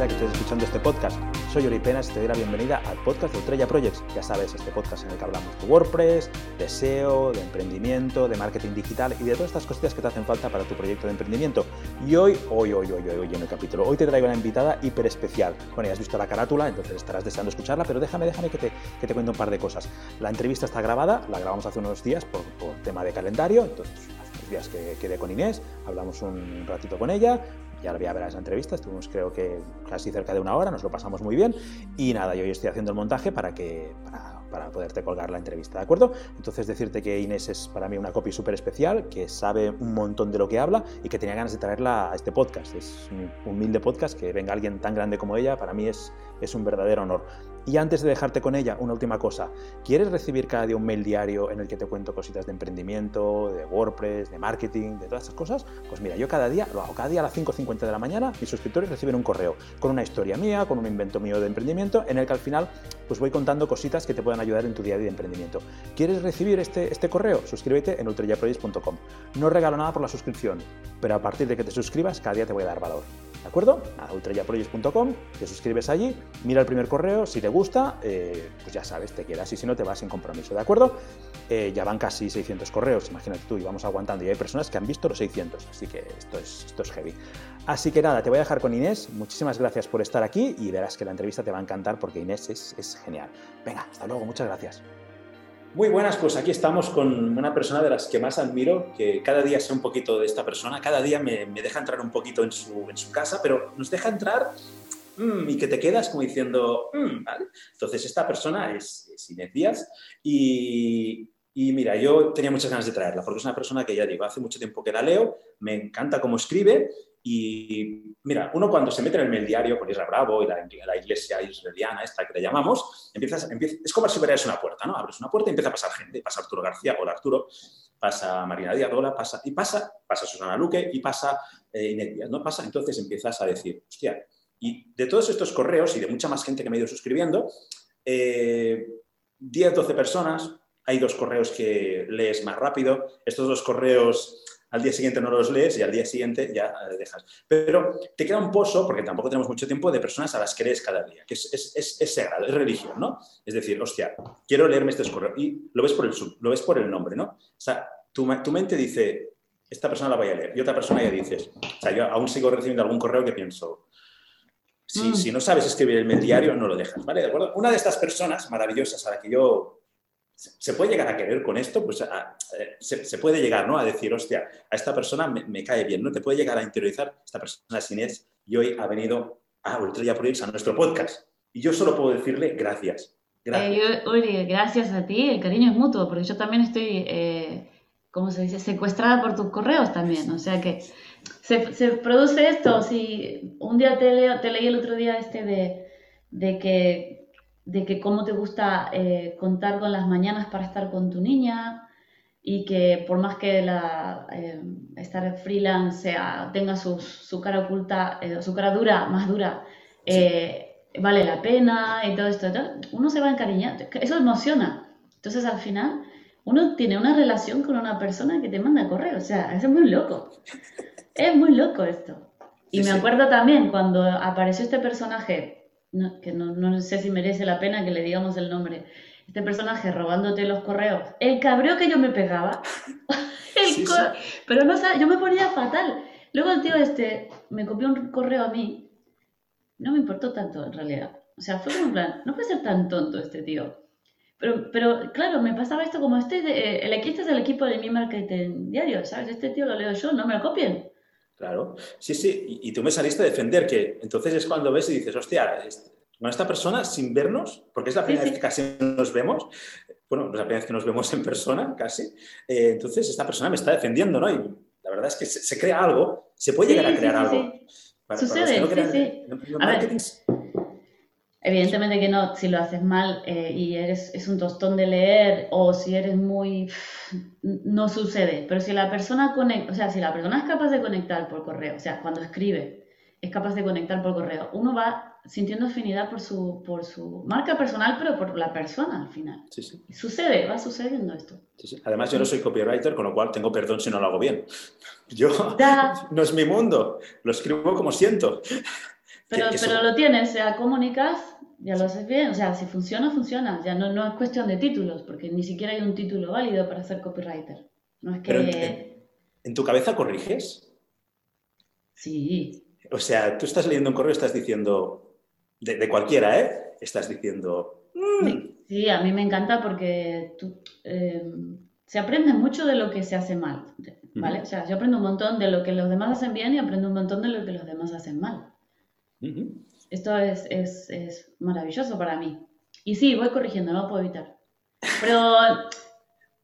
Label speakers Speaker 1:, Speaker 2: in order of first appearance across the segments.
Speaker 1: sea que estés escuchando este podcast. Soy Ori Penas y te doy la bienvenida al podcast de Ultrella Projects. Ya sabes, este podcast en el que hablamos de WordPress, de SEO, de emprendimiento, de marketing digital y de todas estas cositas que te hacen falta para tu proyecto de emprendimiento. Y hoy, hoy, hoy, hoy, hoy, en el capítulo, hoy te traigo una invitada hiper especial. Bueno, ya has visto la carátula, entonces estarás deseando escucharla, pero déjame, déjame que te, que te cuente un par de cosas. La entrevista está grabada, la grabamos hace unos días por, por tema de calendario, entonces días que quedé con Inés, hablamos un ratito con ella, ya la voy a ver esa entrevista, estuvimos creo que casi cerca de una hora, nos lo pasamos muy bien y nada, yo hoy estoy haciendo el montaje para que para, para poderte colgar la entrevista, ¿de acuerdo? Entonces decirte que Inés es para mí una copy súper especial, que sabe un montón de lo que habla y que tenía ganas de traerla a este podcast. Es un humilde podcast, que venga alguien tan grande como ella, para mí es, es un verdadero honor. Y antes de dejarte con ella, una última cosa. ¿Quieres recibir cada día un mail diario en el que te cuento cositas de emprendimiento, de WordPress, de marketing, de todas esas cosas? Pues mira, yo cada día lo hago. Cada día a las 5.50 de la mañana mis suscriptores reciben un correo con una historia mía, con un invento mío de emprendimiento, en el que al final pues voy contando cositas que te puedan ayudar en tu día a día de emprendimiento. ¿Quieres recibir este, este correo? Suscríbete en ultrayaprojects.com. No regalo nada por la suscripción, pero a partir de que te suscribas, cada día te voy a dar valor. ¿De acuerdo? A ultrayaprojects.com, te suscribes allí, mira el primer correo, si te gusta, eh, pues ya sabes, te quedas y si no te vas sin compromiso, ¿de acuerdo? Eh, ya van casi 600 correos, imagínate tú, y vamos aguantando, y hay personas que han visto los 600, así que esto es, esto es heavy. Así que nada, te voy a dejar con Inés, muchísimas gracias por estar aquí y verás que la entrevista te va a encantar porque Inés es, es genial. Venga, hasta luego, muchas gracias. Muy buenas, pues aquí estamos con una persona de las que más admiro, que cada día sé un poquito de esta persona, cada día me, me deja entrar un poquito en su, en su, casa, pero nos deja entrar mmm, y que te quedas como diciendo, mmm, ¿vale? Entonces esta persona es, es Inés Díaz y, y, mira, yo tenía muchas ganas de traerla, porque es una persona que ya digo, hace mucho tiempo que la leo, me encanta cómo escribe y mira, uno cuando se mete en el diario con Isra Bravo y la, la, iglesia israeliana, esta que le llamamos, empiezas, empieza, es como si abrieras una puerta, ¿no? Abres una puerta y empieza a pasar gente. Pasa Arturo García, hola Arturo, pasa Marina Díaz, hola, pasa, y pasa, pasa Susana Luque y pasa eh, Inés Díaz, ¿no? Pasa, entonces empiezas a decir, hostia, y de todos estos correos y de mucha más gente que me ha ido suscribiendo, eh, 10, 12 personas, hay dos correos que lees más rápido, estos dos correos al día siguiente no los lees y al día siguiente ya dejas. Pero te queda un pozo, porque tampoco tenemos mucho tiempo, de personas a las que lees cada día, que es, es, es, es sagrado, es religión, ¿no? Es decir, hostia, quiero leerme este correo y lo ves por el, lo ves por el nombre, ¿no? O sea, tu, tu mente dice, esta persona la voy a leer, y otra persona ya dices, o sea, yo aún sigo recibiendo algún correo que pienso, si, mm. si no sabes escribir el diario, no lo dejas, ¿vale? ¿De acuerdo? Una de estas personas maravillosas a la que yo se puede llegar a querer con esto, pues a, a, se, se, puede llegar ¿no? a decir, hostia, a esta persona me, me, cae bien, ¿no? Te puede llegar a interiorizar, esta persona es Inés y hoy ha venido a Ultrella Projects, a nuestro podcast. Y yo solo puedo decirle gracias.
Speaker 2: Gracias. Eh, Uri, gracias a ti, el cariño es mutuo, porque yo también estoy, eh, ¿cómo se dice?, secuestrada por tus correos también, o sea que se, se produce esto, si un día te, leo, te leí el otro día este de, de que de que cómo te gusta eh, contar con las mañanas para estar con tu niña y que por más que la, eh, estar freelance sea, tenga su, su cara oculta, eh, su cara dura, más dura, sí. vale la pena y todo esto, uno se va encariñando, eso emociona. Entonces al final uno tiene una relación con una persona que te manda correo, o sea, es muy loco. Es muy loco esto. Y sí, me acuerdo sí. también cuando apareció este personaje no, que no, no, sé si merece la pena que le digamos el nombre, este personaje robándote los correos, el cabreo que yo me pegaba, sí. pero no yo me ponía fatal. Luego el tío este me copió un correo a mí, no me importó tanto en realidad. O sea, fue como en plan, no puede ser tan tonto este tío. Pero, pero claro, me pasaba esto como este, de, el, este es el equipo de mi marketing diario, ¿sabes? Este tío lo leo yo, no me lo copien.
Speaker 1: Claro, sí, sí, y, y, tú me saliste a defender que entonces es cuando ves y dices, hostia, con esta persona sin vernos, porque es la primera sí, sí. vez que casi nos vemos, bueno, es la primera vez que nos vemos en persona casi, eh, entonces esta persona me está defendiendo, ¿no? Y la verdad es que se, se crea algo, se puede llegar a crear algo.
Speaker 2: Para, Sucede, para sí, sí. a ver, Evidentemente que no, si lo haces mal eh, y eres es un tostón de leer o si eres muy no sucede, pero si la persona conecta, o sea, si la persona es capaz de conectar por correo, o sea, cuando escribe es capaz de conectar por correo, uno va sintiendo afinidad por su por su marca personal, pero por la persona al final.
Speaker 1: Sí, sí.
Speaker 2: Sucede, va sucediendo esto.
Speaker 1: Sí. Además yo no soy copywriter, con lo cual tengo perdón si no lo hago bien. Yo no es mi mundo, lo escribo como siento.
Speaker 2: Pero, pero lo tienes, o sea, comunicas, ya lo haces bien, o sea, si funciona, funciona, ya no, no es cuestión de títulos, porque ni siquiera hay un título válido para ser copywriter. No es que...
Speaker 1: Pero en- ¿En tu cabeza corriges?
Speaker 2: Sí,
Speaker 1: O sea, tú estás leyendo un correo y estás diciendo, de, de cualquiera, ¿eh? Estás diciendo, "Mm,
Speaker 2: sí, a mí me encanta porque tú, eh, se aprende mucho de lo que se hace mal, ¿vale? O sea, yo aprendo un montón de lo que los demás hacen bien y aprendo un montón de lo que los demás hacen mal.
Speaker 1: ujú".
Speaker 2: Esto es, es, es maravilloso para mí. Y sí, voy corrigiendo, no puedo evitar. Pero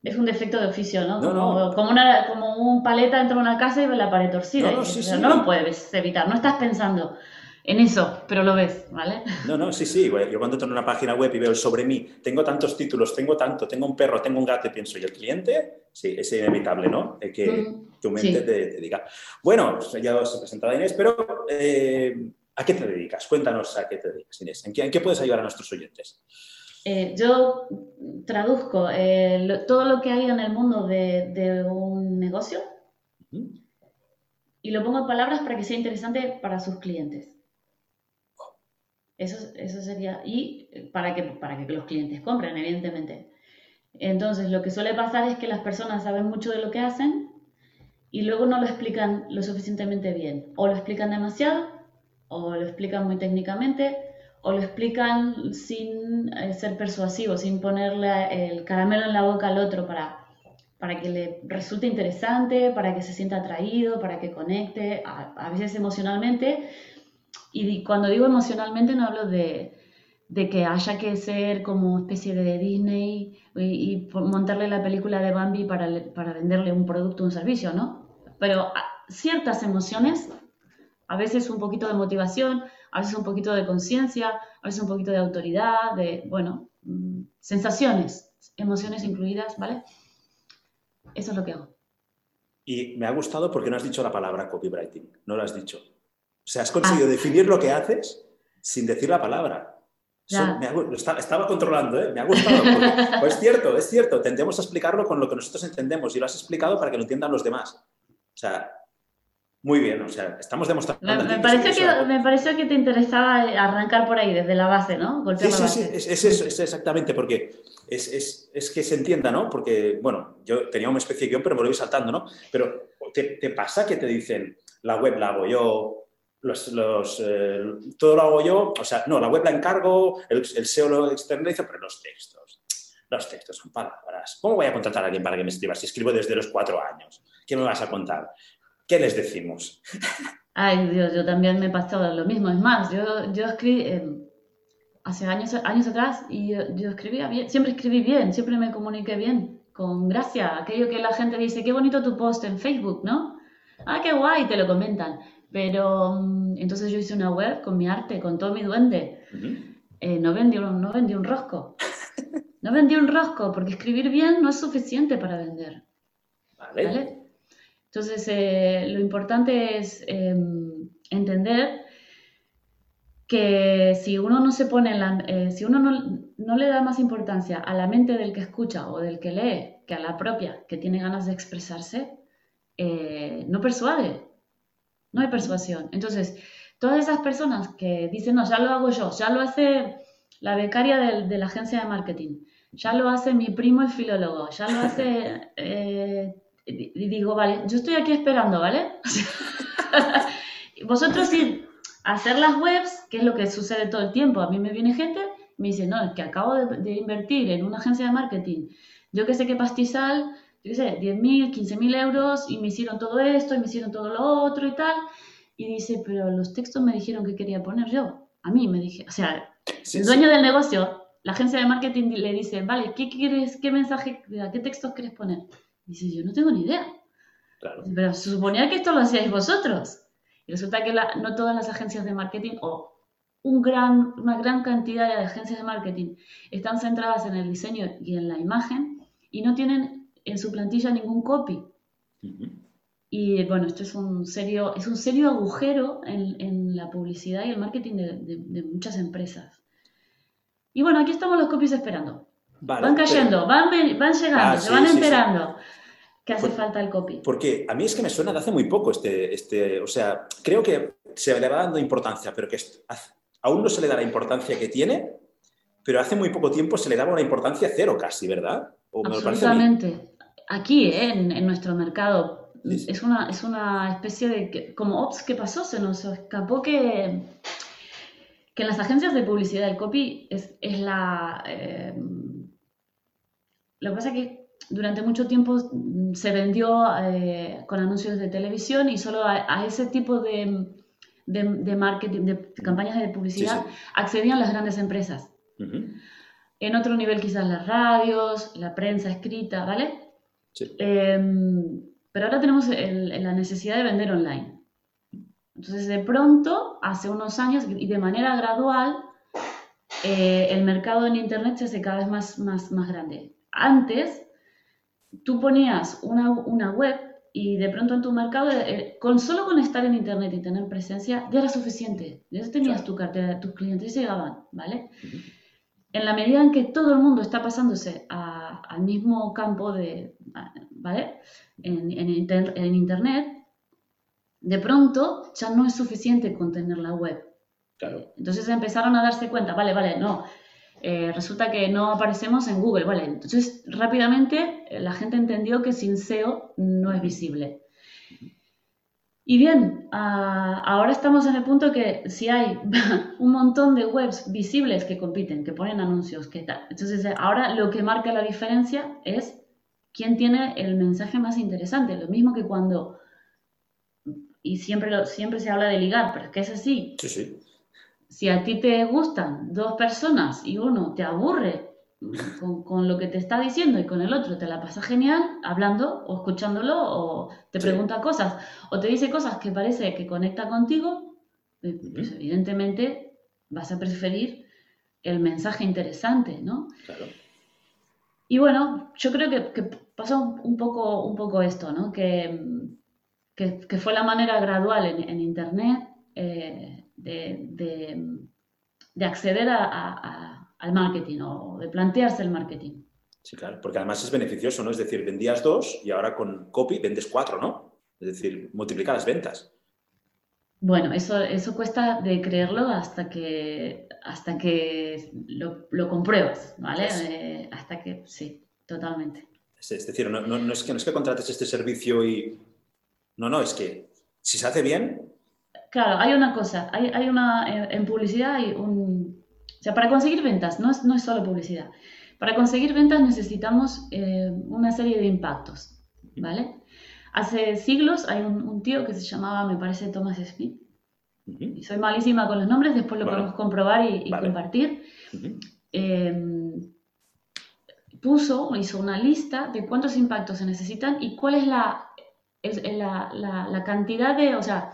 Speaker 2: es un defecto de oficio, ¿no?
Speaker 1: No,
Speaker 2: como,
Speaker 1: no.
Speaker 2: como, una, como un paleta entra a una casa y ve la pared torcida.
Speaker 1: No, no, sí,
Speaker 2: o sea,
Speaker 1: sí.
Speaker 2: no lo puedes evitar, no estás pensando en eso, pero lo ves, ¿vale?
Speaker 1: No, no, sí, sí. Yo cuando entro en una página web y veo el sobre mí, tengo tantos títulos, tengo tanto, tengo un perro, tengo un gato y pienso, ¿y el cliente? Sí, es inevitable, ¿no? Que
Speaker 2: Mm,
Speaker 1: tu mente
Speaker 2: sí.
Speaker 1: te, te diga. Bueno, ya os he presentado a Inés, pero eh, ¿a qué te dedicas? Cuéntanos a qué te dedicas, Inés. ¿En qué, en qué puedes ayudar a nuestros oyentes?
Speaker 2: Eh, yo traduzco eh, lo- todo lo que hay en el mundo de, de un negocio
Speaker 1: Ujú.
Speaker 2: y lo pongo en palabras para que sea interesante para sus clientes. Eso, eso sería, y para que, para que los clientes compren, evidentemente. Entonces, lo que suele pasar es que las personas saben mucho de lo que hacen y luego no lo explican lo suficientemente bien. O lo explican demasiado, o lo explican muy técnicamente, o lo explican sin eh, ser persuasivos, sin ponerle el caramelo en la boca al otro para, para que le resulte interesante, para que se sienta atraído, para que conecte, a, a veces emocionalmente. Y cuando digo emocionalmente no hablo de, de que haya que ser como especie de Disney y, y montarle la película de Bambi para, para venderle un producto o un servicio, ¿no? Pero ciertas emociones, a veces un poquito de motivación, a veces un poquito de conciencia, a veces un poquito de autoridad, de, bueno, mm, sensaciones, emociones incluidas, ¿vale? Eso es lo que hago.
Speaker 1: Y me ha gustado porque no has dicho la palabra copywriting, no lo has dicho. O sea, has conseguido definir lo que haces sin decir la palabra.
Speaker 2: Ya.
Speaker 1: me ha gu- lo esta- estaba controlando, ¿eh? me ha gustado. porque- pues es cierto, es cierto. Tendemos a explicarlo con lo que nosotros entendemos y lo has explicado para que lo entiendan los demás. O sea, muy bien. O sea, estamos demostrando.
Speaker 2: Me, me
Speaker 1: que
Speaker 2: pareció que, me pareció que te interesaba arrancar por ahí, desde la base, ¿no? Golpear
Speaker 1: Sí,
Speaker 2: la
Speaker 1: sí, sí,
Speaker 2: base.
Speaker 1: es, es eso, es exactamente, porque es, es- es que se entienda, ¿no? Porque, bueno, yo tenía una especie de guion, pero me lo voy saltando, ¿no? Pero ¿te, te pasa que te dicen, la web la hago yo, los, los, eh, todo lo hago yo, o sea, no, la web la encargo, el, el SEO lo externalizo, pero los textos, los textos son palabras. ¿Cómo voy a contratar a alguien para que me escriba si escribo desde los cuatro años? ¿Qué me vas a contar? ¿Qué les decimos?
Speaker 2: Ay, Dios, yo también me pasaba lo mismo. Es más, yo, yo escribí eh, hace años, años atrás y yo, yo escribía bien, siempre escribí bien, siempre me comuniqué bien, con gracia. Aquello que la gente dice, qué bonito tu post en Facebook, ¿no? Ah, qué guay, te lo comentan. Pero mm, entonces yo hice una web con mi arte, con todo mi duende. Eh, no, vendí un, no vendí un rosco. No vendí un rosco porque escribir bien no es suficiente para vender.
Speaker 1: ¿Vale?
Speaker 2: ¿vale? Entonces, eh, lo importante es eh, entender que si uno no se pone en la, eh, si uno no, no le da más importancia a la mente del que escucha o del que lee que a la propia que tiene ganas de expresarse, eh, no persuade, no hay persuasión. Entonces, todas esas personas que dicen, no, ya lo hago yo, ya lo hace la becaria de, la agencia de marketing, ya lo hace mi primo el filólogo, ya lo hace... y digo, vale, yo estoy aquí esperando, ¿vale? Vosotros sí, hacer las webs, que es lo que sucede todo el tiempo. A mí me viene gente, me dice, no, es que acabo de, de invertir en una agencia de marketing. Yo que sé qué pastizal, yo qué sé, 10.000, 15.000 euros y me hicieron todo esto y me hicieron todo lo otro y tal. Y dice, pero los textos me dijeron que quería poner yo. A mí me dije, o sea,
Speaker 1: Sí,
Speaker 2: el
Speaker 1: sí.
Speaker 2: dueño del negocio, la agencia de marketing le dice, vale, ¿qué quieres, qué mensaje, qué textos quieres poner? Dice, yo no tengo ni idea.
Speaker 1: Claro.
Speaker 2: Pero se suponía que esto lo hacíais vosotros. Y resulta que la- no todas las agencias de marketing o un gran, una gran cantidad de agencias de marketing están centradas en el diseño y en la imagen y no tienen en su plantilla ningún copy. Y bueno, esto es un serio, es un serio agujero en, en la publicidad y el marketing de, de- de muchas empresas. Y bueno, aquí estamos los copies esperando.
Speaker 1: Vale,
Speaker 2: Van
Speaker 1: pero-
Speaker 2: cayendo, van, van llegando,
Speaker 1: Ah,
Speaker 2: se
Speaker 1: sí,
Speaker 2: van
Speaker 1: sí, sí.
Speaker 2: enterando. que hace falta el copy.
Speaker 1: Porque a mí es que me suena de hace muy poco este, este, o sea, creo que se le va dando importancia, pero que aún no se le da la importancia que tiene, pero hace muy poco tiempo se le daba una importancia cero casi, ¿verdad?
Speaker 2: Absolutamente. Aquí, ¿eh? en, nuestro mercado, Es, una, es una especie de, como, ops, ¿qué pasó? Se nos escapó que, que en las agencias de publicidad el copy es, es la... Eh, lo que pasa es que durante mucho tiempo se vendió eh, con anuncios de televisión y solo a, ese tipo de, de, marketing, de campañas de publicidad accedían las grandes empresas. En otro nivel quizás las radios, la prensa escrita, ¿vale? Em, pero ahora tenemos la necesidad de vender online. Entonces, de pronto, hace unos años y de manera gradual, eh, el mercado en Internet se hace cada vez más, más, más grande. Antes, tú ponías una, una web y de pronto en tu mercado, eh, con solo con estar en Internet y tener presencia, ya era suficiente. Ya tenías tu cartera, tus clientes llegaban, ¿vale? en la medida en que todo el mundo está pasándose al mismo campo de, ¿vale? En, Internet, de pronto ya no es suficiente con tener la web.
Speaker 1: Claro.
Speaker 2: Entonces empezaron a darse cuenta, vale, vale, no, eh, resulta que no aparecemos en Google, vale. Entonces rápidamente eh, la gente entendió que sin SEO no es visible. Y bien, ah, ahora estamos en el punto que si hay un montón de webs visibles que compiten, que ponen anuncios, que tal. Entonces, eh, ahora lo que marca la diferencia es quién tiene el mensaje más interesante. Lo mismo que cuando, y siempre, siempre se habla de ligar, pero es que es así.
Speaker 1: Sí, sí.
Speaker 2: Si a ti te gustan dos personas y uno te aburre con, lo que te está diciendo y con el otro te la pasa genial hablando o escuchándolo o te pregunta cosas o te dice cosas que parece que conecta contigo, eh, pues evidentemente vas a preferir el mensaje interesante, ¿no?
Speaker 1: Claro.
Speaker 2: Y bueno, yo creo que, que pasó un poco, un poco esto, ¿no? Que, que, fue la manera gradual en, Internet eh, de, de, acceder a al marketing o de plantearse el marketing.
Speaker 1: Sí, claro, porque además es beneficioso, ¿no? Es decir, vendías dos y ahora con copy vendes cuatro, ¿no? Es decir, multiplica las ventas.
Speaker 2: Bueno, eso, eso cuesta de creerlo hasta que, hasta que lo, compruebas, ¿vale? Eh, hasta que, sí, totalmente.
Speaker 1: Es, decir, no, no, es que, no es que contrates este servicio y... No, no, es que si se hace bien...
Speaker 2: Claro, hay una cosa, hay, hay una, en publicidad hay un, sea, para conseguir ventas, no es, no es solo publicidad. Para conseguir ventas necesitamos eh, una serie de impactos, ¿vale? Hace siglos hay un, tío que se llamaba, me parece, Thomas Smith. Y soy malísima con los nombres, después lo podemos comprobar y, compartir. Em, puso, hizo una lista de cuántos impactos se necesitan y cuál es la, es la, la, cantidad de, o sea,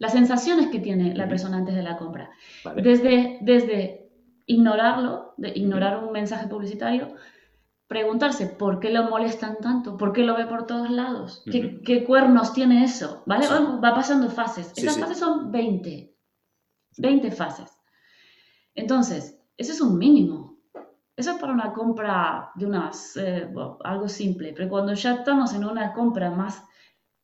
Speaker 2: las sensaciones que tiene la persona antes de la compra. Desde, desde ignorarlo, de ignorar un mensaje publicitario, preguntarse por qué lo molestan tanto, por qué lo ve por todos lados, ¿Qué, cuernos tiene eso, ¿vale? Va, pasando fases. Esas fases son 20, 20 fases. Entonces, ese es un mínimo. Eso es para una compra de unas, eh, algo simple, pero cuando ya estamos en una compra más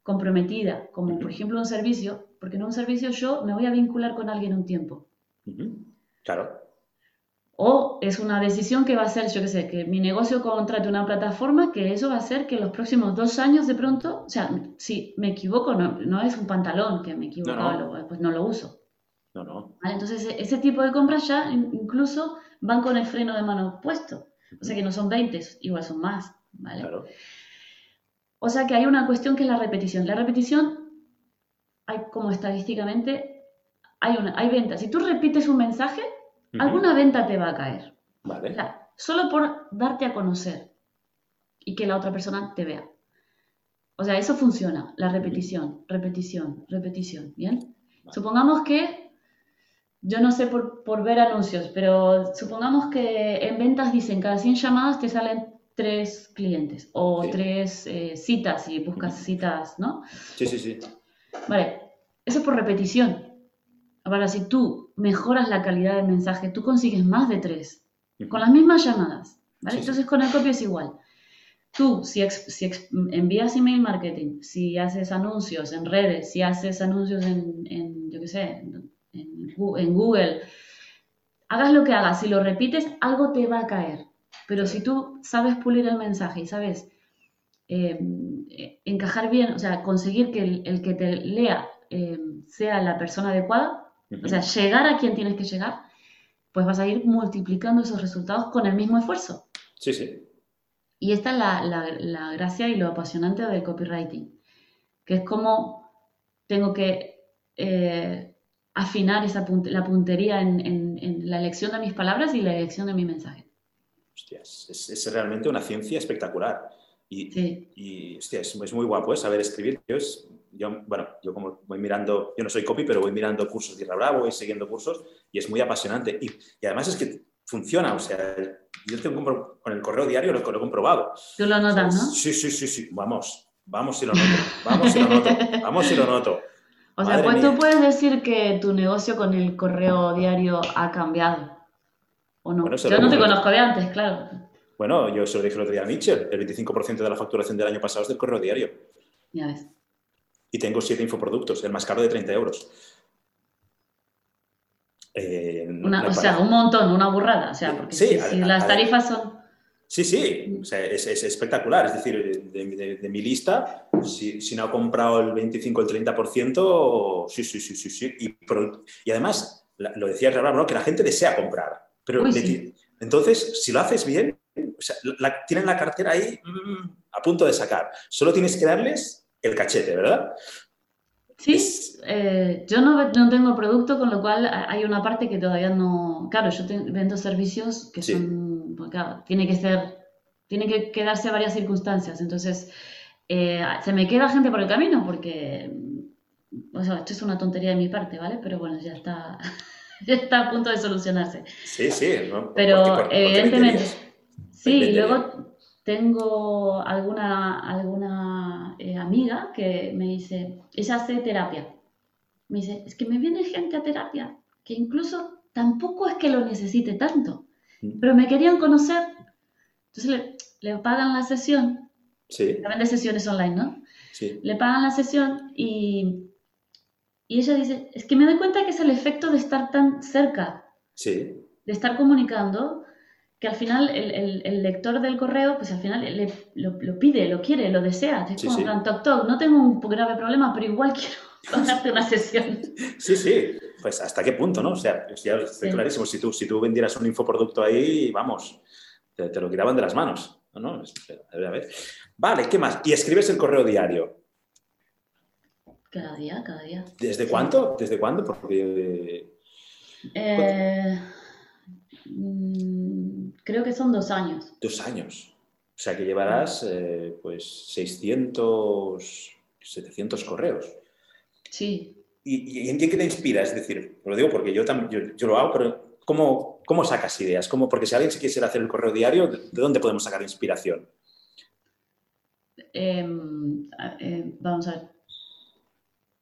Speaker 2: comprometida, como por ejemplo un servicio, porque en un servicio yo me voy a vincular con alguien un tiempo.
Speaker 1: Claro.
Speaker 2: O es una decisión que va a ser, yo qué sé, que mi negocio contrate una plataforma, que eso va a hacer que los próximos dos años de pronto, o sea, si me equivoco, no, es un pantalón que me equivoco, pues no lo uso.
Speaker 1: No, no.
Speaker 2: Entonces, ese tipo de compras ya incluso van con el freno de mano puesto. O sea que no son 20, igual son más. ¿vale?
Speaker 1: Claro.
Speaker 2: O sea que hay una cuestión que es la repetición. La repetición, hay como estadísticamente, hay, una, hay ventas. Si tú repites un mensaje, alguna venta te va a caer.
Speaker 1: Vale.
Speaker 2: solo por darte a conocer y que la otra persona te vea. O sea, eso funciona, la repetición, repetición, repetición, ¿bien? Supongamos que, yo no sé por, ver anuncios, pero supongamos que en ventas dicen cada 100 llamadas te salen tres clientes o tres eh, citas y buscas citas, ¿no?
Speaker 1: Sí, sí, sí.
Speaker 2: Vale, eso por repetición. Ahora, si tú mejoras la calidad del mensaje, tú consigues más de tres, con las mismas llamadas. ¿vale? Entonces con el copio es igual. tú, si, envías email marketing, si haces anuncios en redes, si haces anuncios en, yo qué sé, en, Google, hagas lo que hagas, si lo repites, algo te va a caer. Pero si tú sabes pulir el mensaje y sabes eh, encajar bien, o sea, conseguir que el, que te lea eh, sea la persona adecuada, o sea, llegar a quien tienes que llegar, pues vas a ir multiplicando esos resultados con el mismo esfuerzo.
Speaker 1: Sí, sí.
Speaker 2: Y esta es la, gracia y lo apasionante del copywriting, que es como tengo que eh, afinar esa la puntería en, la elección de mis palabras y la elección de mi mensaje.
Speaker 1: Hostias, es, realmente una ciencia espectacular. Y, y hostia, es, muy guapo ¿eh? saber escribir. Yo, yo, bueno, yo como voy mirando, yo no soy copy, pero voy mirando cursos de Irra Bravo, voy siguiendo cursos y es muy apasionante. Y, y además es que funciona, o sea, yo tengo con el correo diario lo, lo he comprobado.
Speaker 2: Tú lo notas, ¿no?
Speaker 1: Sí, sí, sí, sí, vamos, vamos y lo noto, vamos y lo noto, vamos y lo noto.
Speaker 2: O sea, pues tú puedes decir que tu negocio con el correo diario ha cambiado, ¿o no? yo no te conozco de antes, claro.
Speaker 1: Bueno, yo se lo dije el otro día a Mitchell, el 25% de la facturación del año pasado es del correo diario.
Speaker 2: Ya ves.
Speaker 1: Y tengo siete infoproductos, el más caro de 30 euros.
Speaker 2: Eh, o sea, un montón, una burrada. O sea, porque si, las tarifas son.
Speaker 1: Sí, sí, o sea, es, espectacular. Es decir, de, mi lista, si, si, no ha comprado el 25 o el 30%, sí, sí, sí, sí. sí. Y, y además, lo decía ¿no? que la gente desea comprar. Pero entonces, si lo haces bien, o sea, tienen la cartera ahí mm, a punto de sacar. Solo tienes que darles el cachete, ¿verdad?
Speaker 2: Sí, eh, yo no, no, tengo producto, con lo cual hay una parte que todavía no... Claro, yo vendo servicios que son... Pues claro, tiene que ser... Tiene que quedarse varias circunstancias. Entonces, eh, se me queda gente por el camino porque... O sea, esto es una tontería de mi parte, ¿vale? Pero bueno, ya está... está a punto de solucionarse.
Speaker 1: Sí, sí.
Speaker 2: Pero evidentemente... Sí, luego tengo alguna, alguna eh, amiga que me dice, ella hace terapia. Me dice, es que me viene gente a terapia, que incluso tampoco es que lo necesite tanto, mm. pero me querían conocer. Entonces le, pagan la sesión.
Speaker 1: Sí.
Speaker 2: También de sesiones online, ¿no?
Speaker 1: Sí.
Speaker 2: Le pagan la sesión y, y ella dice, es que me doy cuenta que es el efecto de estar tan cerca.
Speaker 1: Sí.
Speaker 2: De estar comunicando que al final el, lector del correo, pues al final lo, pide, lo quiere, lo desea. Es como un toc, toc, no tengo un grave problema, pero igual quiero darte una sesión.
Speaker 1: Sí, sí, pues hasta qué punto, ¿no? O sea, ya estoy clarísimo, si tú, si tú vendieras un infoproducto ahí, vamos, te, lo quitaban de las manos. ¿no? A ver, a ver. Vale, ¿qué más? Y escribes el correo diario.
Speaker 2: Cada día, cada día.
Speaker 1: ¿Desde cuánto? ¿Desde cuándo? Porque...
Speaker 2: Eh, mm, creo que son dos años.
Speaker 1: Dos años. O sea que llevarás eh, pues 600, 700 correos.
Speaker 2: Sí.
Speaker 1: ¿Y, en qué te inspira? Es decir, lo digo porque yo, también, yo, lo hago, pero ¿cómo, ¿cómo, sacas ideas? ¿Cómo, porque si alguien se quisiera hacer el correo diario, ¿de dónde podemos sacar inspiración?
Speaker 2: Em, eh, vamos a ver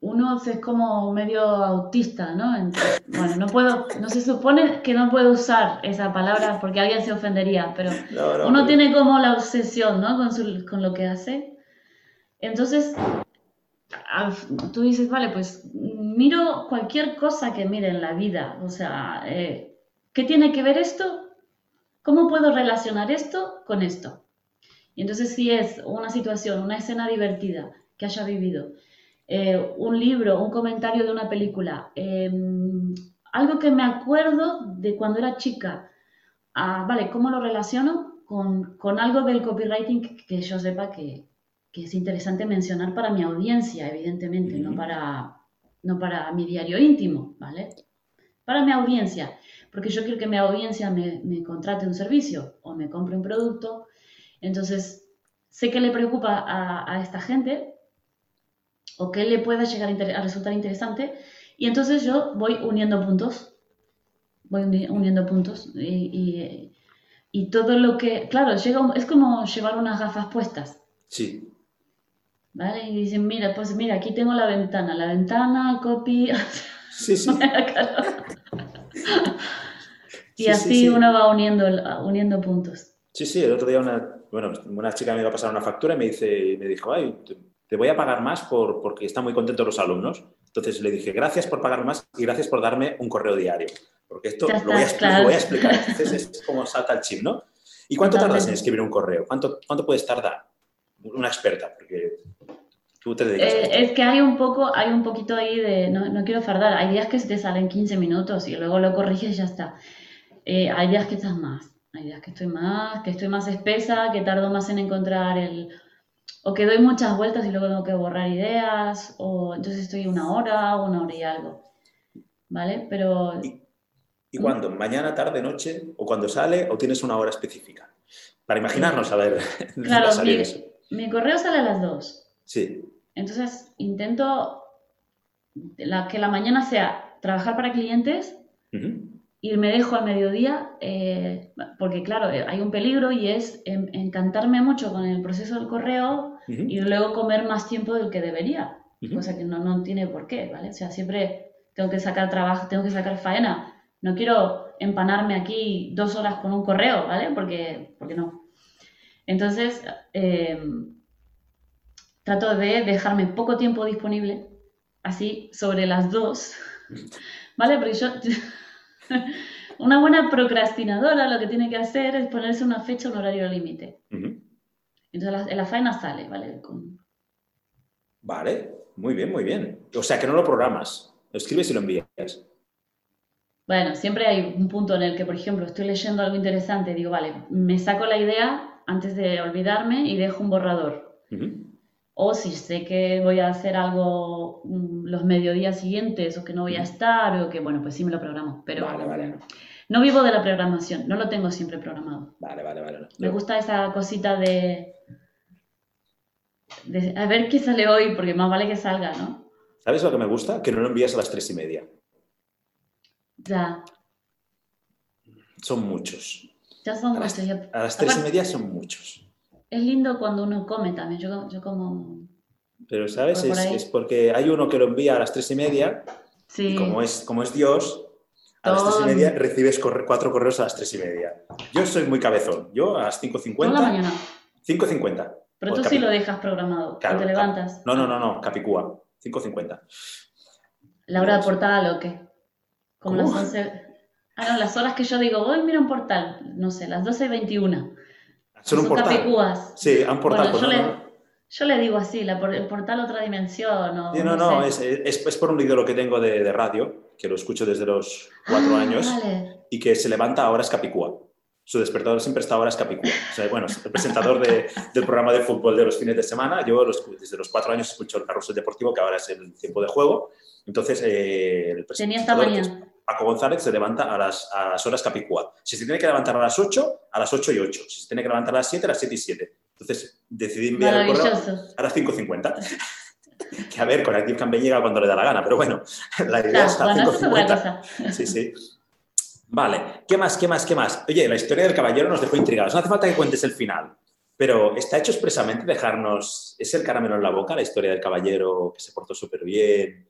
Speaker 2: uno es como medio autista, ¿no? bueno, no puedo, no se supone que no puedo usar esa palabra porque alguien se ofendería, pero uno tiene como la obsesión, ¿no? Con, con lo que hace. Entonces, tú dices, vale, pues miro cualquier cosa que mire en la vida, o sea, eh, ¿qué tiene que ver esto? ¿Cómo puedo relacionar esto con esto? Y entonces si es una situación, una escena divertida que haya vivido, eh, un libro, un comentario de una película, em, algo que me acuerdo de cuando era chica. Ah, vale, ¿cómo lo relaciono con, con, algo del copywriting que, yo sepa que, que, es interesante mencionar para mi audiencia, evidentemente, no, para, no para mi diario íntimo, ¿vale? Para mi audiencia, porque yo quiero que mi audiencia me, me contrate un servicio o me compre un producto. Entonces, sé que le preocupa a, a esta gente, o qué le pueda llegar a, resultar interesante. Y entonces yo voy uniendo puntos, voy uniendo puntos y, y, todo lo que, claro, llega, es como llevar unas gafas puestas.
Speaker 1: Sí.
Speaker 2: ¿Vale? Y dicen, mira, pues mira, aquí tengo la ventana, la ventana, copy.
Speaker 1: Sí, sí.
Speaker 2: y así uno va uniendo, uniendo puntos.
Speaker 1: Sí, sí, el otro día una, bueno, una chica me iba a pasar una factura y me, dice, me dijo, ay, te voy a pagar más por, porque están muy contentos los alumnos. Entonces le dije, gracias por pagar más y gracias por darme un correo diario. Porque esto lo, voy a, voy a, explicar. Entonces es como salta el chip, ¿no? ¿Y cuánto tardas en escribir un correo? ¿Cuánto, cuánto puedes tardar? Una experta, porque tú te dedicas
Speaker 2: eh, Es que hay un poco, hay un poquito ahí de, no, no, quiero fardar, hay días que se te salen 15 minutos y luego lo corriges y ya está. Eh, hay días que estás más, hay días que estoy más, que estoy más espesa, que tardo más en encontrar el... O que doy muchas vueltas y luego tengo que borrar ideas, o entonces estoy una hora, una hora y algo. ¿Vale? Pero...
Speaker 1: ¿Y cuándo? ¿Mañana, tarde, noche? ¿O cuando sale? ¿O tienes una hora específica? Para imaginarnos, a ver.
Speaker 2: Claro, mi, mi, correo sale a las 2.
Speaker 1: Sí.
Speaker 2: Entonces intento la, que la mañana sea trabajar para clientes y me dejo al mediodía, eh, porque claro, eh, hay un peligro y es encantarme mucho con el proceso del correo y luego comer más tiempo del que debería, cosa que no, no tiene por qué, ¿vale? O sea, siempre tengo que sacar trabajo, tengo que sacar faena no quiero empanarme aquí dos horas con un correo, ¿vale? Porque, porque no. Entonces, eh, trato de dejarme poco tiempo disponible, así sobre las dos, ¿vale? Porque yo, una buena procrastinadora lo que tiene que hacer es ponerse una fecha, un horario límite. Entonces, la, la, faena sale, ¿vale?
Speaker 1: Vale, muy bien, muy bien. O sea, que no lo programas, lo escribes y lo envías.
Speaker 2: Bueno, siempre hay un punto en el que, por ejemplo, estoy leyendo algo interesante, digo, vale, me saco la idea antes de olvidarme y dejo un borrador. O si sé que voy a hacer algo mm, los mediodías siguientes o que no voy a estar o que, bueno, pues sí me lo programo. Pero
Speaker 1: vale, vale.
Speaker 2: no vivo de la programación, no lo tengo siempre programado.
Speaker 1: Vale, vale, vale.
Speaker 2: Me gusta esa cosita de, de, a ver qué sale hoy, porque más vale que salga, ¿no?
Speaker 1: ¿Sabes lo que me gusta? Que no lo envías a las tres y media.
Speaker 2: Ya.
Speaker 1: Son muchos.
Speaker 2: Ya son
Speaker 1: a
Speaker 2: muchos.
Speaker 1: Las, a las tres y media son muchos.
Speaker 2: Es lindo cuando uno come también. Yo, yo como.
Speaker 1: Pero, ¿sabes? Es, porque hay uno que lo envía a las tres y media.
Speaker 2: Sí.
Speaker 1: Y como es, como es Dios, a las tres y media recibes cuatro correos a las tres y media. Yo soy muy cabezón. Yo a las 5.50.
Speaker 2: la mañana.
Speaker 1: 5.50.
Speaker 2: Pero tú sí lo dejas programado. Claro, te levantas.
Speaker 1: No, no, no, no. Capicúa. 5.50.
Speaker 2: ¿La hora de portal o qué? Como las 11. Ah, no, las horas que yo digo, voy, mira un portal, no sé, las 12 y 21.
Speaker 1: ¿Son un portal?
Speaker 2: Capicúas.
Speaker 1: Sí, un portal.
Speaker 2: Bueno, yo, le, yo, le, digo así, la, el portal otra dimensión. O,
Speaker 1: no, no, no es, es, es, por un ídolo que tengo de, de, radio, que lo escucho desde los cuatro ah, años,
Speaker 2: vale.
Speaker 1: y que se levanta a horas Capicúa. Su despertador siempre está a horas Capicúa. O sea, bueno, es el presentador de, del programa de fútbol de los fines de semana. Yo los, desde los cuatro años escucho el carrusel deportivo, que ahora es el tiempo de juego. Entonces, eh, el
Speaker 2: Tenía esta mañana.
Speaker 1: Paco González se levanta a las, a las horas capicúa. Si se tiene que levantar a las 8, a las 8 y 8. Si se tiene que levantar a las 7, a las 7 y 7. Entonces decidí enviar el correo a las 5.50. que a ver, con Active Campaign llega cuando le da la gana, pero bueno, la idea es a 5.50. Sí, sí. Vale, ¿qué más, qué más, qué más? Oye, la historia del caballero nos dejó intrigados. No hace falta que cuentes el final, pero está hecho expresamente dejarnos... ¿Es el caramelo en la boca, la historia del caballero que se portó súper bien?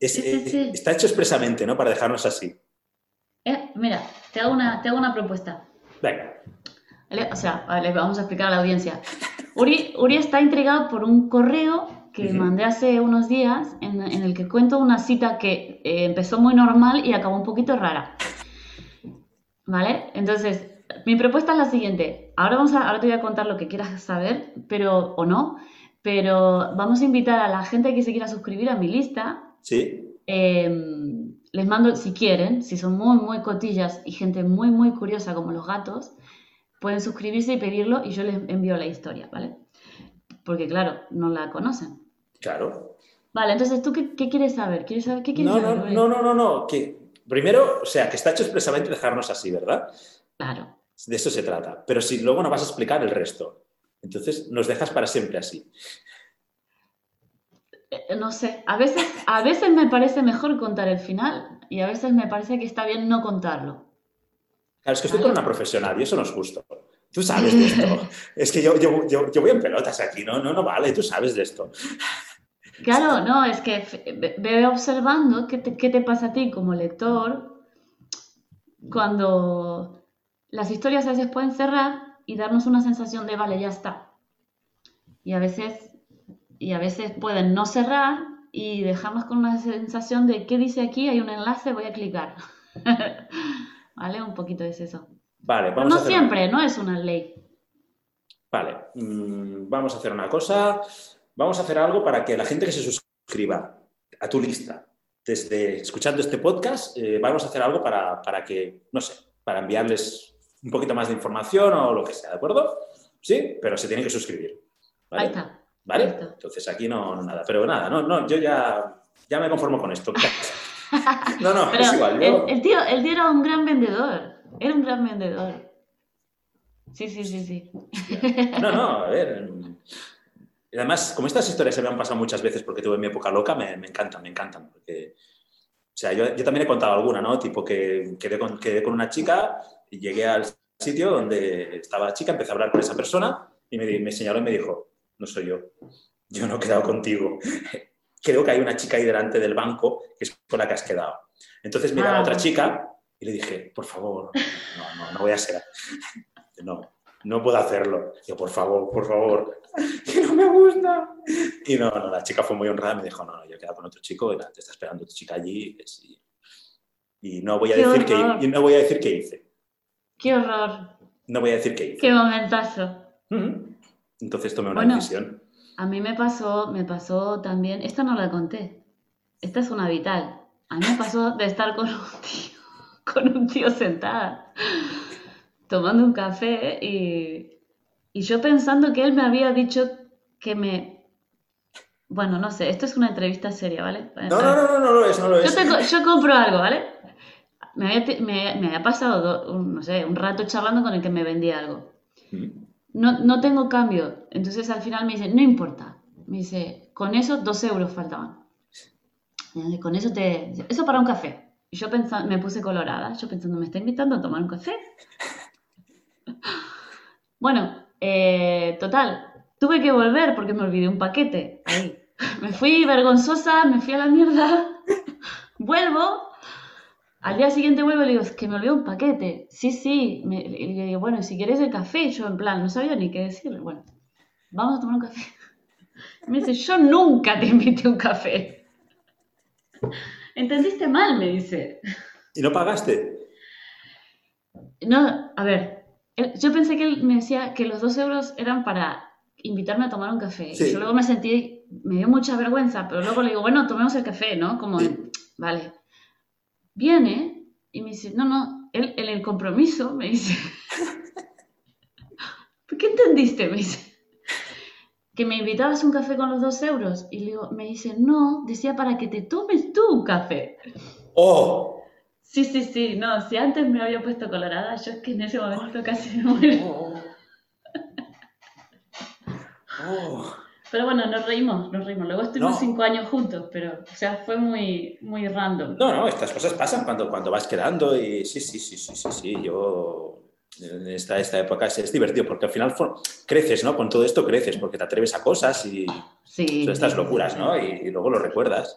Speaker 1: Está hecho expresamente, ¿no? Para dejarnos así.
Speaker 2: Eh, mira, te hago, una, te hago una propuesta.
Speaker 1: Venga.
Speaker 2: O sea, le vamos a explicar a la audiencia. Uri, Uri está intrigado por un correo que mandé hace unos días en, el que cuento una cita que eh, empezó muy normal y acabó un poquito rara. ¿Vale? Entonces, mi propuesta es la siguiente. Ahora, vamos a, ahora te voy a contar lo que quieras saber, pero o no, pero vamos a invitar a la gente que se quiera suscribir a mi lista
Speaker 1: Sí.
Speaker 2: Em, les mando, si quieren, si son muy, muy cotillas y gente muy, muy curiosa como los gatos, pueden suscribirse y pedirlo y yo les envío la historia, ¿vale? Porque claro, no la conocen.
Speaker 1: Claro.
Speaker 2: Vale, entonces, ¿tú qué, quieres saber? ¿Quieres saber qué quieres
Speaker 1: no,
Speaker 2: saber?
Speaker 1: No, no, no, no, que primero, o sea, que está hecho expresamente dejarnos así, ¿verdad?
Speaker 2: Claro.
Speaker 1: De eso se trata. Pero si luego no vas a explicar el resto, entonces nos dejas para siempre así.
Speaker 2: Eh, no sé, a veces, a veces me parece mejor contar el final y a veces me parece que está bien no contarlo.
Speaker 1: Claro, es que estoy con una profesional y eso no es justo. Tú sabes de esto. es que yo, yo, yo, yo, voy en pelotas aquí, no, no, no vale, tú sabes de esto.
Speaker 2: Claro, no, es que veo observando qué te, qué te pasa a ti como lector cuando las historias a veces pueden cerrar y darnos una sensación de, vale, ya está. Y a veces, y a veces pueden no cerrar y dejamos con una sensación de, ¿qué dice aquí? Hay un enlace, voy a clicar. ¿Vale? Un poquito es eso.
Speaker 1: Vale, vamos
Speaker 2: no
Speaker 1: a hacer
Speaker 2: siempre, no es una ley.
Speaker 1: Vale, mm, vamos a hacer una cosa. Vamos a hacer algo para que la gente que se suscriba a tu lista, desde escuchando este podcast, eh, vamos a hacer algo para, para que, no sé, para enviarles un poquito más de información o lo que sea, ¿de acuerdo? Sí, pero se tienen que suscribir. ¿vale?
Speaker 2: Ahí está.
Speaker 1: ¿Vale? Entonces aquí no, no nada. Pero nada, no, no, yo ya, ya me conformo con esto. No, no,
Speaker 2: Pero
Speaker 1: es igual. yo-
Speaker 2: el, el tío, el tío era un gran vendedor. Era un gran vendedor. Sí, sí, sí, sí.
Speaker 1: No, no, a ver. y Además, como estas historias se me han pasado muchas veces porque tuve mi época loca, me, me encantan, me encantan. Porque, o sea, yo, yo también he contado alguna, ¿no? Tipo que quedé con, quedé con una chica y llegué al sitio donde estaba la chica, empecé a hablar con esa persona y me, me señaló y me dijo, no soy yo, yo no he quedado contigo. Creo que hay una chica ahí delante del banco que es con la que has quedado. Entonces miré a la
Speaker 2: Ah.
Speaker 1: otra chica y le dije, por favor, no, no, no voy a ser. No, no puedo hacerlo. Yo, por favor, por favor, que no me gusta. Y no, no, la chica fue muy honrada me dijo, no, no, yo he quedado con otro chico y la- te está esperando tu chica allí. Y, y no voy a
Speaker 2: Qué
Speaker 1: decir
Speaker 2: horror.
Speaker 1: que, y no voy a decir qué hice.
Speaker 2: Qué horror.
Speaker 1: No voy a decir qué hice.
Speaker 2: Qué momentazo.
Speaker 1: Entonces tomé una
Speaker 2: Bueno.
Speaker 1: decisión.
Speaker 2: A mí me pasó, me pasó también, esta no la conté, esta es una vital. A mí me pasó de estar con un tío, con un tío sentada, tomando un café y, y yo pensando que él me había dicho que me... Bueno, no sé, esto es una entrevista seria, ¿vale?
Speaker 1: No, no, no, no, no lo es, no lo
Speaker 2: Yo,
Speaker 1: es.
Speaker 2: te co- yo compro algo, ¿vale? Me había, te- me- me había pasado, do- un, no sé, un rato charlando con el que me vendía algo
Speaker 1: Ujú.
Speaker 2: no, no tengo cambio. Entonces al final me dice, no importa. Me dice, con eso dos euros faltaban. Y Con eso te... Eso para un café. Y yo pensando, me puse colorada, yo pensando, ¿me está invitando a tomar un café? Bueno, eh, total, tuve que volver porque me olvidé un paquete ahí. Me fui vergonzosa, me fui a la mierda, vuelvo, al día siguiente vuelvo y le digo, es que me olvidé un paquete. Sí, sí, me, y le digo, bueno, si querés el café, yo en plan, no sabía ni qué decirle. Bueno, vamos a tomar un café. Me dice, yo nunca te invité a un café. Entendiste mal, me dice.
Speaker 1: ¿Y no pagaste?
Speaker 2: No, a ver, yo pensé que él me decía que los dos euros eran para invitarme a tomar un café.
Speaker 1: Sí.
Speaker 2: Yo luego me sentí, me dio mucha vergüenza, pero luego le digo, bueno, tomemos el café, ¿no? Como,
Speaker 1: Sí.
Speaker 2: vale. Viene y me dice, no, no, él en el compromiso me dice, ¿por qué entendiste? Me dice, que me invitabas a un café con los dos euros. Y le digo, me dice, no, decía para que te tomes tú un café.
Speaker 1: ¡Oh!
Speaker 2: Sí, sí, sí, no, si antes me había puesto colorada, yo es que en ese momento casi me muero.
Speaker 1: ¡Oh! ¡Oh!
Speaker 2: Pero bueno, nos reímos, nos reímos. Luego estuvimos
Speaker 1: No.
Speaker 2: cinco años juntos, pero, o sea, fue muy, muy random.
Speaker 1: No, no, estas cosas pasan cuando, cuando vas quedando y sí, sí, sí, sí, sí, sí, yo en esta, esta época es, es divertido porque al final creces, ¿no? Con todo esto creces porque te atreves a cosas y
Speaker 2: Sí,
Speaker 1: estas locuras, ¿no? Y, y luego lo recuerdas,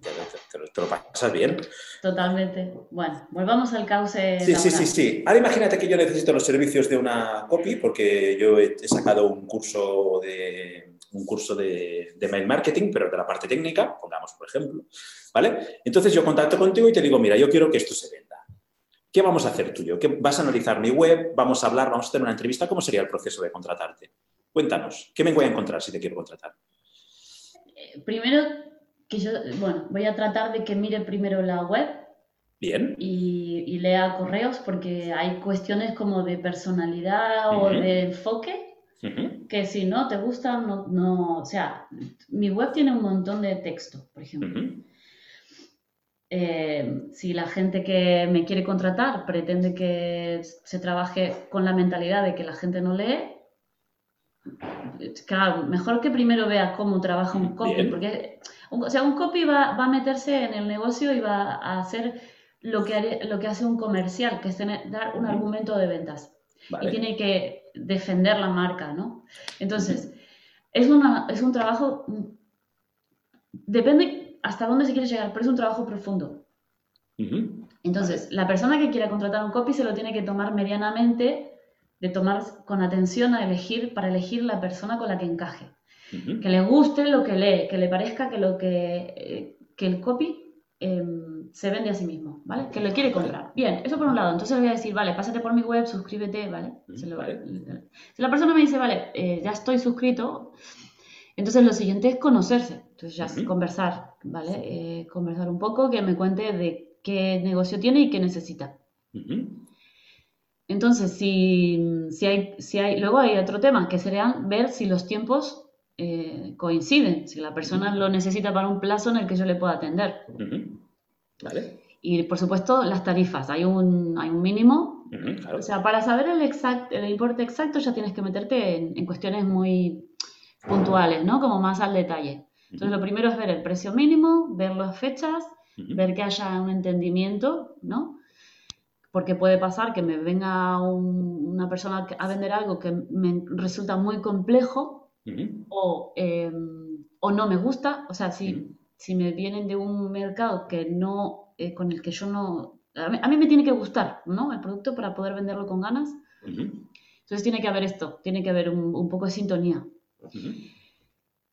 Speaker 1: te, te- te lo- te lo pasas bien.
Speaker 2: totalmente. Bueno, volvamos al cauce.
Speaker 1: Sí, sí, sí, sí. Ahora imagínate que yo necesito los servicios de una copy porque yo he, he sacado un curso de un curso de, de mail marketing, pero de la parte técnica, pongamos por ejemplo, ¿vale? Entonces yo contacto contigo y te digo, mira, yo quiero que esto se venda. ¿Qué vamos a hacer tú y yo? ¿Qué, ¿Vas a analizar mi web? ¿Vamos a hablar? ¿Vamos a tener una entrevista? ¿Cómo sería el proceso de contratarte? Cuéntanos, ¿qué me voy a encontrar si te quiero contratar?
Speaker 2: Eh, Primero, que yo, bueno, voy a tratar de que mire primero la web
Speaker 1: Bien,
Speaker 2: y, y lea correos porque hay cuestiones como de personalidad o de enfoque que si no te gustan, no, no, o sea, mi web tiene un montón de texto, por ejemplo. Eh, si la gente que me quiere contratar pretende que se trabaje con la mentalidad de que la gente no lee, claro, mejor que primero vea cómo trabaja un copy,
Speaker 1: Bien.
Speaker 2: porque un- o sea, un copy va, va a meterse en el negocio y va a hacer lo que, haría- lo que hace un comercial, que es tener- dar un argumento de ventas y tiene que defender la marca, ¿no? Entonces, es, una, es un trabajo, depende hasta dónde se quiere llegar, pero es un trabajo profundo.
Speaker 1: Ujú,
Speaker 2: Entonces, la persona que quiera contratar un copy se lo tiene que tomar medianamente, de tomar con atención a elegir, para elegir la persona con la que encaje. Que le guste lo que lee, que le parezca que lo que, eh, que el copy em, se vende a sí mismo, ¿vale? Que lo quiere comprar. Bien, eso por un lado. Entonces le voy a decir, vale, pásate por mi web, suscríbete, ¿vale? Si la persona me dice, vale, eh, ya estoy suscrito, entonces lo siguiente es conocerse. Entonces ya es conversar, ¿vale? Eh, conversar un poco, que me cuente de qué negocio tiene y qué necesita. Entonces, si, si, hay, si hay, luego hay otro tema, que sería ver si los tiempos eh, coinciden, si la persona lo necesita para un plazo en el que yo le pueda atender.
Speaker 1: Vale.
Speaker 2: Y por supuesto, las tarifas, hay un, hay un mínimo. O sea, para saber el, exact, el importe exacto ya tienes que meterte en, en cuestiones muy puntuales, ¿no? Como más al detalle. Entonces, lo primero es ver el precio mínimo, ver las fechas, ver que haya un entendimiento, ¿no? Porque puede pasar que me venga una persona a vender algo que me resulta muy complejo o, em, o, no me gusta. O sea, si, si me vienen de un mercado que no, eh, con el que yo no... A mí, me tiene que gustar, ¿no? El producto para poder venderlo con ganas. Entonces tiene que haber esto, tiene que haber un, un poco de sintonía.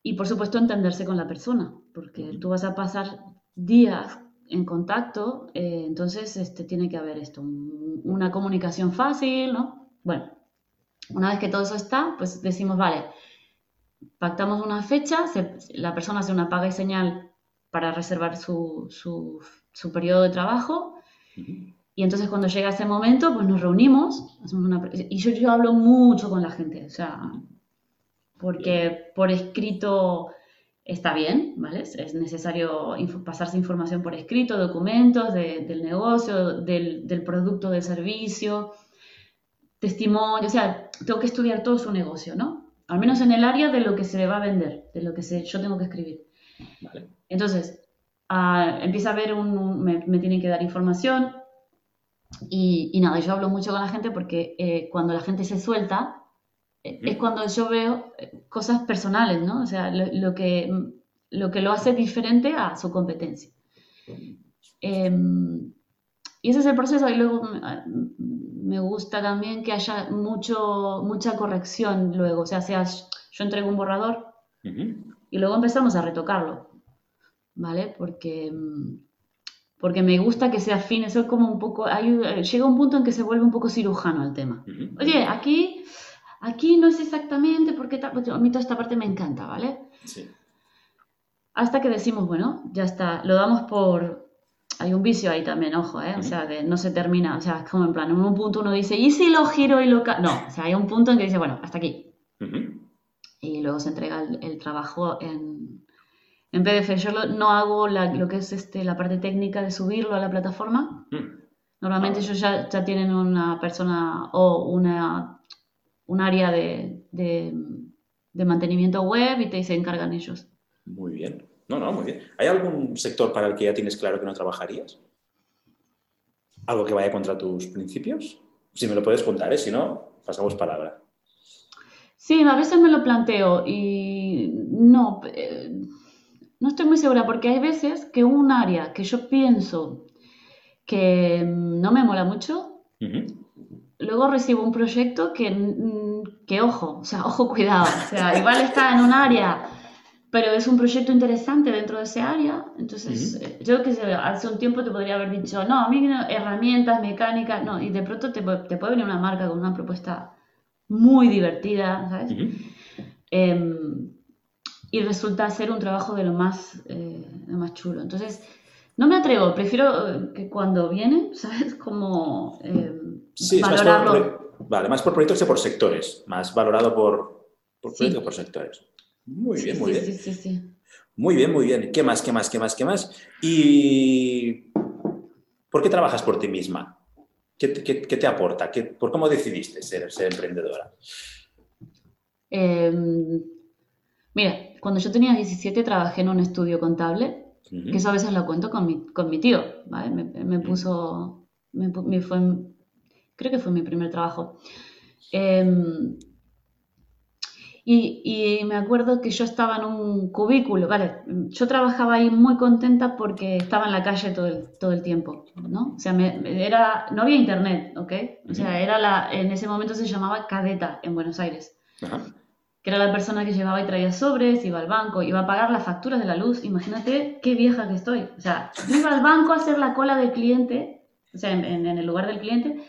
Speaker 2: Y por supuesto entenderse con la persona, porque tú vas a pasar días en contacto, eh, entonces este, tiene que haber esto, una comunicación fácil, ¿no? Bueno, una vez que todo eso está, pues decimos, vale, pactamos una fecha, la persona hace una paga y señal para reservar su, su, periodo de trabajo. Y entonces cuando llega ese momento, pues nos reunimos. y yo, yo hablo mucho con la gente, o sea, porque por escrito está bien, ¿vale? Es necesario pasarse información por escrito, documentos del negocio, del, producto, del servicio, testimonio, o sea, tengo que estudiar todo su negocio, ¿no? Al menos en el área de lo que se va a vender, de lo que yo tengo que escribir. Entonces, ah, empieza a ver un, me, tienen que dar información y, nada, yo hablo mucho con la gente porque eh, cuando la gente se suelta, es cuando yo veo eh, cosas personales, ¿no? O sea, lo, que, lo que lo hace diferente a su competencia. Em, y ese es el proceso. Y luego me gusta también que haya mucho, mucha corrección luego. O sea, sea yo entrego un borrador y luego empezamos a retocarlo, ¿vale? Porque, porque me gusta que sea fin. Eso es como un poco... Hay, llega un punto en que se vuelve un poco cirujano el tema. Oye, aquí Aquí no es exactamente porque pues, a mí toda esta parte me encanta, ¿vale? Sí. Hasta que decimos, bueno, ya está, lo damos por... Hay un vicio ahí también, ojo, ¿eh? O sea, que no se termina, o sea, es como en plan, en un punto uno dice, ¿y si lo giro y lo... No, o sea, hay un punto en que dice, bueno, hasta aquí. Y luego se entrega el, trabajo en, en, PDF. Yo no hago lo que es este, la parte técnica de subirlo a la plataforma. Mm. Normalmente ah. ellos ya, ya tienen una persona o una un área de, de, mantenimiento web y te se encargan ellos.
Speaker 1: Muy bien. No, no, muy bien. ¿Hay algún sector para el que ya tienes claro que no trabajarías? ¿Algo que vaya contra tus principios? Si me lo puedes contar, ¿eh? si no, pasamos palabra.
Speaker 2: Sí, a veces me lo planteo y no, eh, no estoy muy segura porque hay veces que un área que yo pienso que no me mola mucho, luego recibo un proyecto que, mm, que, ojo, o sea, ojo, cuidado, o sea, igual está en un área, pero es un proyecto interesante dentro de ese área, entonces eh, yo que sé, hace un tiempo te podría haber dicho, no, a mí herramientas, mecánicas, no, y de pronto te, te puede venir una marca con una propuesta muy divertida, ¿sabes? Em, y resulta ser un trabajo de lo más, eh, de lo más chulo. Entonces, no me atrevo, prefiero eh, que cuando viene, ¿sabes? Como eh,
Speaker 1: sí, valorarlo. Más por, vale, más por proyectos que por sectores, más valorado por, por proyectos que por sectores. Muy bien, muy bien. Sí, sí, sí. Muy bien, muy bien. ¿Qué más, qué más, qué más, qué más? ¿Y por qué trabajas por ti misma? ¿Qué, te aporta? ¿Por cómo decidiste ser, ser emprendedora?
Speaker 2: Em, mira, cuando yo tenía 17 trabajé en un estudio contable que eso a veces lo cuento con mi, con mi tío, ¿vale? Me, puso, me, fue, creo que fue mi primer trabajo. Em, Y, me acuerdo que yo estaba en un cubículo, vale, yo trabajaba ahí muy contenta porque estaba en la calle todo el, todo el tiempo, ¿no? O sea, me, era, no había internet, ¿ok? O sea, era la, en ese momento se llamaba cadeta en Buenos Aires. Que era la persona que llevaba y traía sobres, iba al banco, iba a pagar las facturas de la luz. Imagínate qué vieja que estoy. O sea, iba al banco a hacer la cola del cliente, o sea, en, el lugar del cliente,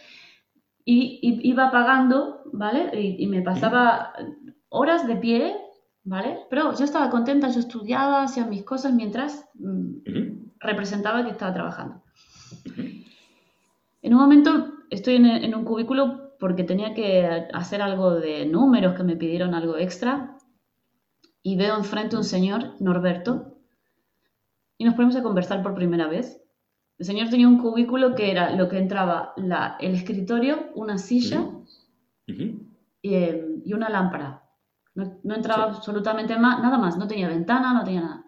Speaker 2: y, iba pagando, ¿vale? Y, y me pasaba horas de pie, ¿vale? Pero yo estaba contenta, yo estudiaba, hacía mis cosas mientras mm, representaba que estaba trabajando. En un momento estoy en, un cubículo porque tenía que hacer algo de números que me pidieron algo extra y veo enfrente un señor, Norberto, y nos ponemos a conversar por primera vez. El señor tenía un cubículo que era lo que entraba el escritorio, una silla eh, y una lámpara. No, entraba absolutamente más, nada más, no tenía ventana, no tenía nada.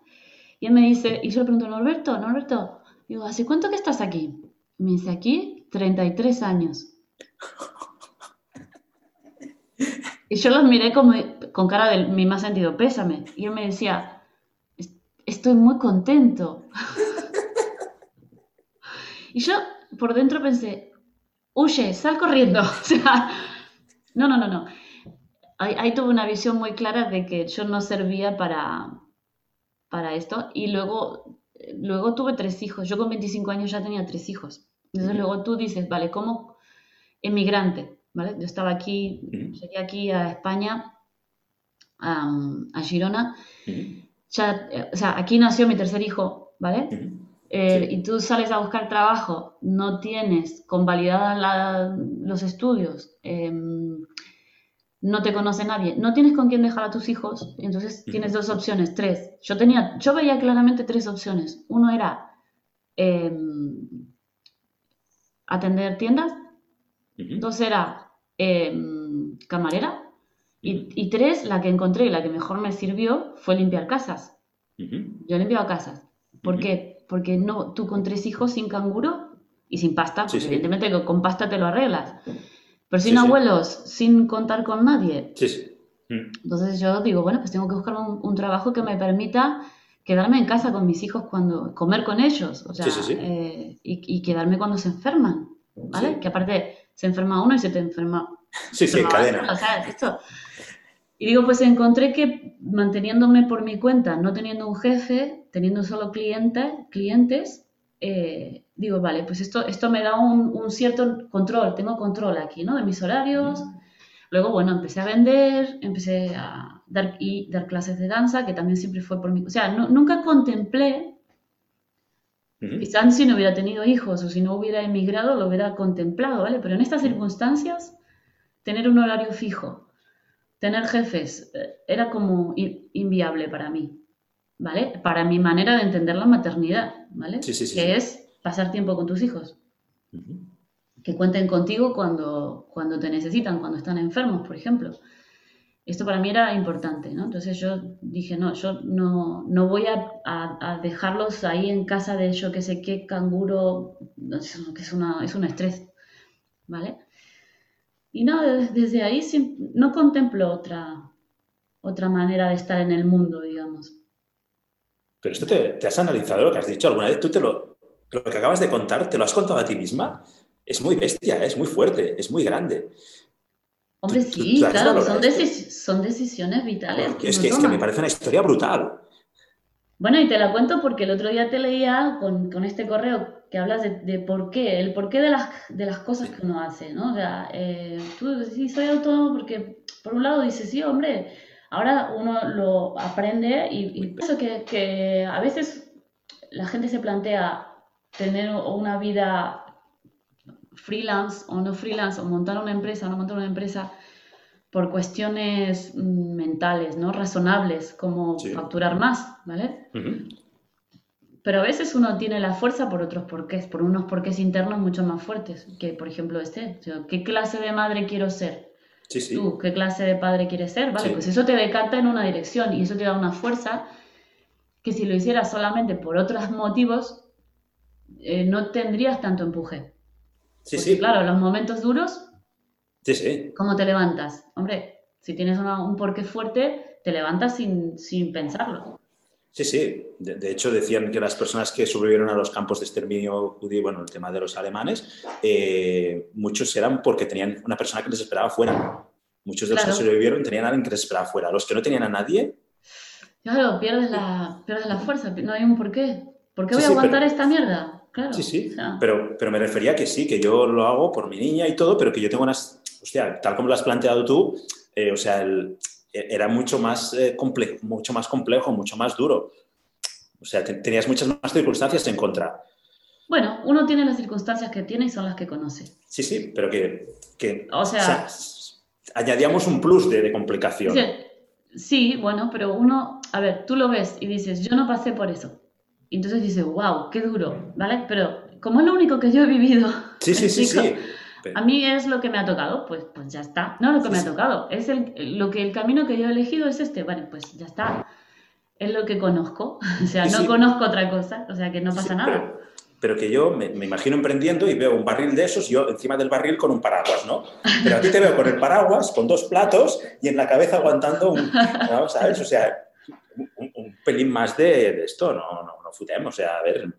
Speaker 2: Y él me dice, y yo le pregunto, Norberto, Norberto, digo, ¿hace cuánto que estás aquí? me dice, aquí 33 años. Y yo los miré como, con cara de mi más sentido pésame. Y él me decía, estoy muy contento. y yo por dentro pensé, huye, sal corriendo. O sea, no, no, no, no ahí, tuve una visión muy clara de que yo no servía para, para esto. Y luego, luego tuve tres hijos. Yo con 25 años ya tenía tres hijos. Entonces luego tú dices, vale, ¿cómo emigrante? ¿Vale? Yo estaba aquí, llegué aquí a España, a, Girona. Ya, o sea, aquí nació mi tercer hijo, ¿vale? Eh, y tú sales a buscar trabajo, no tienes convalidadas los estudios, em, no te conoce nadie, no tienes con quién dejar a tus hijos, entonces tienes dos opciones, tres. Yo tenía, yo veía claramente tres opciones. Uno era em, atender tiendas, dos era em, camarera, y, tres, la que encontré y la que mejor me sirvió fue limpiar casas. Yo he limpiado casas. ¿Por qué? Porque no, tú con tres hijos sin canguro y sin pasta, pues evidentemente con pasta te lo arreglas. Pero sin abuelos, sin contar con nadie.
Speaker 1: Sí, sí.
Speaker 2: Mm. Entonces yo digo, bueno, pues tengo que buscar un, trabajo que me permita quedarme en casa con mis hijos cuando comer con ellos, o sea, eh, y, quedarme cuando se enferman, ¿vale? Que aparte se enferma uno y se te enferma.
Speaker 1: Sí, sí, cadena.
Speaker 2: Esto. Y digo, pues encontré que manteniéndome por mi cuenta, no teniendo un jefe, teniendo solo clientes, clientes, eh, digo, vale, pues esto, esto me da un, cierto control, tengo control aquí, ¿no? De mis horarios. Luego, bueno, empecé a vender, empecé a dar, y dar clases de danza, que también siempre fue por mí. O sea, nunca contemplé, quizás si no hubiera tenido hijos o si no hubiera emigrado, lo hubiera contemplado, ¿vale? Pero en estas circunstancias, tener un horario fijo, tener jefes, eh, era como inviable para mí. ¿vale? Para mi manera de entender la maternidad, ¿vale?
Speaker 1: Sí, sí, sí,
Speaker 2: que es pasar tiempo con tus hijos. Que cuenten contigo cuando, cuando te necesitan, cuando están enfermos, por ejemplo. Esto para mí era importante, ¿no? Entonces yo dije, no, yo no, no voy a, dejarlos ahí en casa de yo que sé qué canguro, que es, una, es un estrés, ¿vale? Y no, desde ahí no contemplo otra, otra manera de estar en el mundo, digamos.
Speaker 1: Pero esto te, has analizado lo que has dicho alguna vez, tú te lo, lo que acabas de contar, ¿te lo has contado a ti misma? Es muy bestia, es muy fuerte, es muy grande.
Speaker 2: Hombre, sí, claro, son, son, decisiones vitales.
Speaker 1: es, que, es que me parece una historia brutal.
Speaker 2: Bueno, y te la cuento porque el otro día te leía con, con este correo que hablas de, por qué, el porqué de las, de las cosas que uno hace, ¿no? O sea, eh, tú sí soy autónomo porque, por un lado, dices, sí, hombre, Ahora uno lo aprende y, pienso que, a veces la gente se plantea tener una vida freelance o no freelance, o montar una empresa o no montar una empresa por cuestiones mm, mentales, ¿no? Razonables, como facturar más, ¿vale? Pero a veces uno tiene la fuerza por otros porqués, por unos porqués internos mucho más fuertes, que por ejemplo este. ¿Qué clase de madre quiero ser? Tú, ¿qué clase de padre quieres ser? Vale, pues eso te decanta en una dirección y eso te da una fuerza que si lo hicieras solamente por otros motivos, eh, no tendrías tanto empuje.
Speaker 1: Sí, sí.
Speaker 2: Claro, los momentos duros,
Speaker 1: sí, sí.
Speaker 2: ¿cómo te levantas? Hombre, Si tienes un porqué fuerte, te levantas sin, sin pensarlo.
Speaker 1: Sí, sí. De, hecho, decían que las personas que sobrevivieron a los campos de exterminio judío, bueno, el tema de los alemanes, eh, muchos eran porque tenían una persona que les esperaba fuera. Muchos de los que sobrevivieron tenían a alguien que les esperaba fuera. Los que no tenían a nadie.
Speaker 2: Claro, pierdes la, pierdes la fuerza, no hay un porqué. ¿Por qué voy a aguantar esta mierda? Claro,
Speaker 1: sí, sí. Pero, pero me refería que sí, que yo lo hago por mi niña y todo, pero que yo tengo unas. Hostia, tal como lo has planteado tú, eh, o sea, el, era mucho más, eh, complejo, mucho más complejo, mucho más duro. O sea, tenías muchas más circunstancias en contra.
Speaker 2: Bueno, uno tiene las circunstancias que tiene y son las que conoce.
Speaker 1: Sí, sí, pero que, o, sea, añadíamos un plus de, complicación.
Speaker 2: Sí, bueno, pero uno, a ver, tú lo ves y dices, yo no pasé por eso. Y entonces dices, wow, qué duro, ¿vale? Pero como es lo único que yo he vivido,
Speaker 1: sí, sí, sí, sí.
Speaker 2: A mí es lo que me ha tocado, pues, pues ya está. No lo que me ha tocado, es el, lo que el camino que yo he elegido es este. Bueno, pues ya está. Es lo que conozco. O sea, no conozco otra cosa. O sea, que no pasa nada.
Speaker 1: Pero, que yo me, imagino emprendiendo y veo un barril de esos, yo encima del barril con un paraguas, ¿no? Pero a ti te veo con el paraguas, con dos platos y en la cabeza aguantando un. ¿Sabes? O sea, un, pelín más de, esto, no, no, no. O sea, a ver,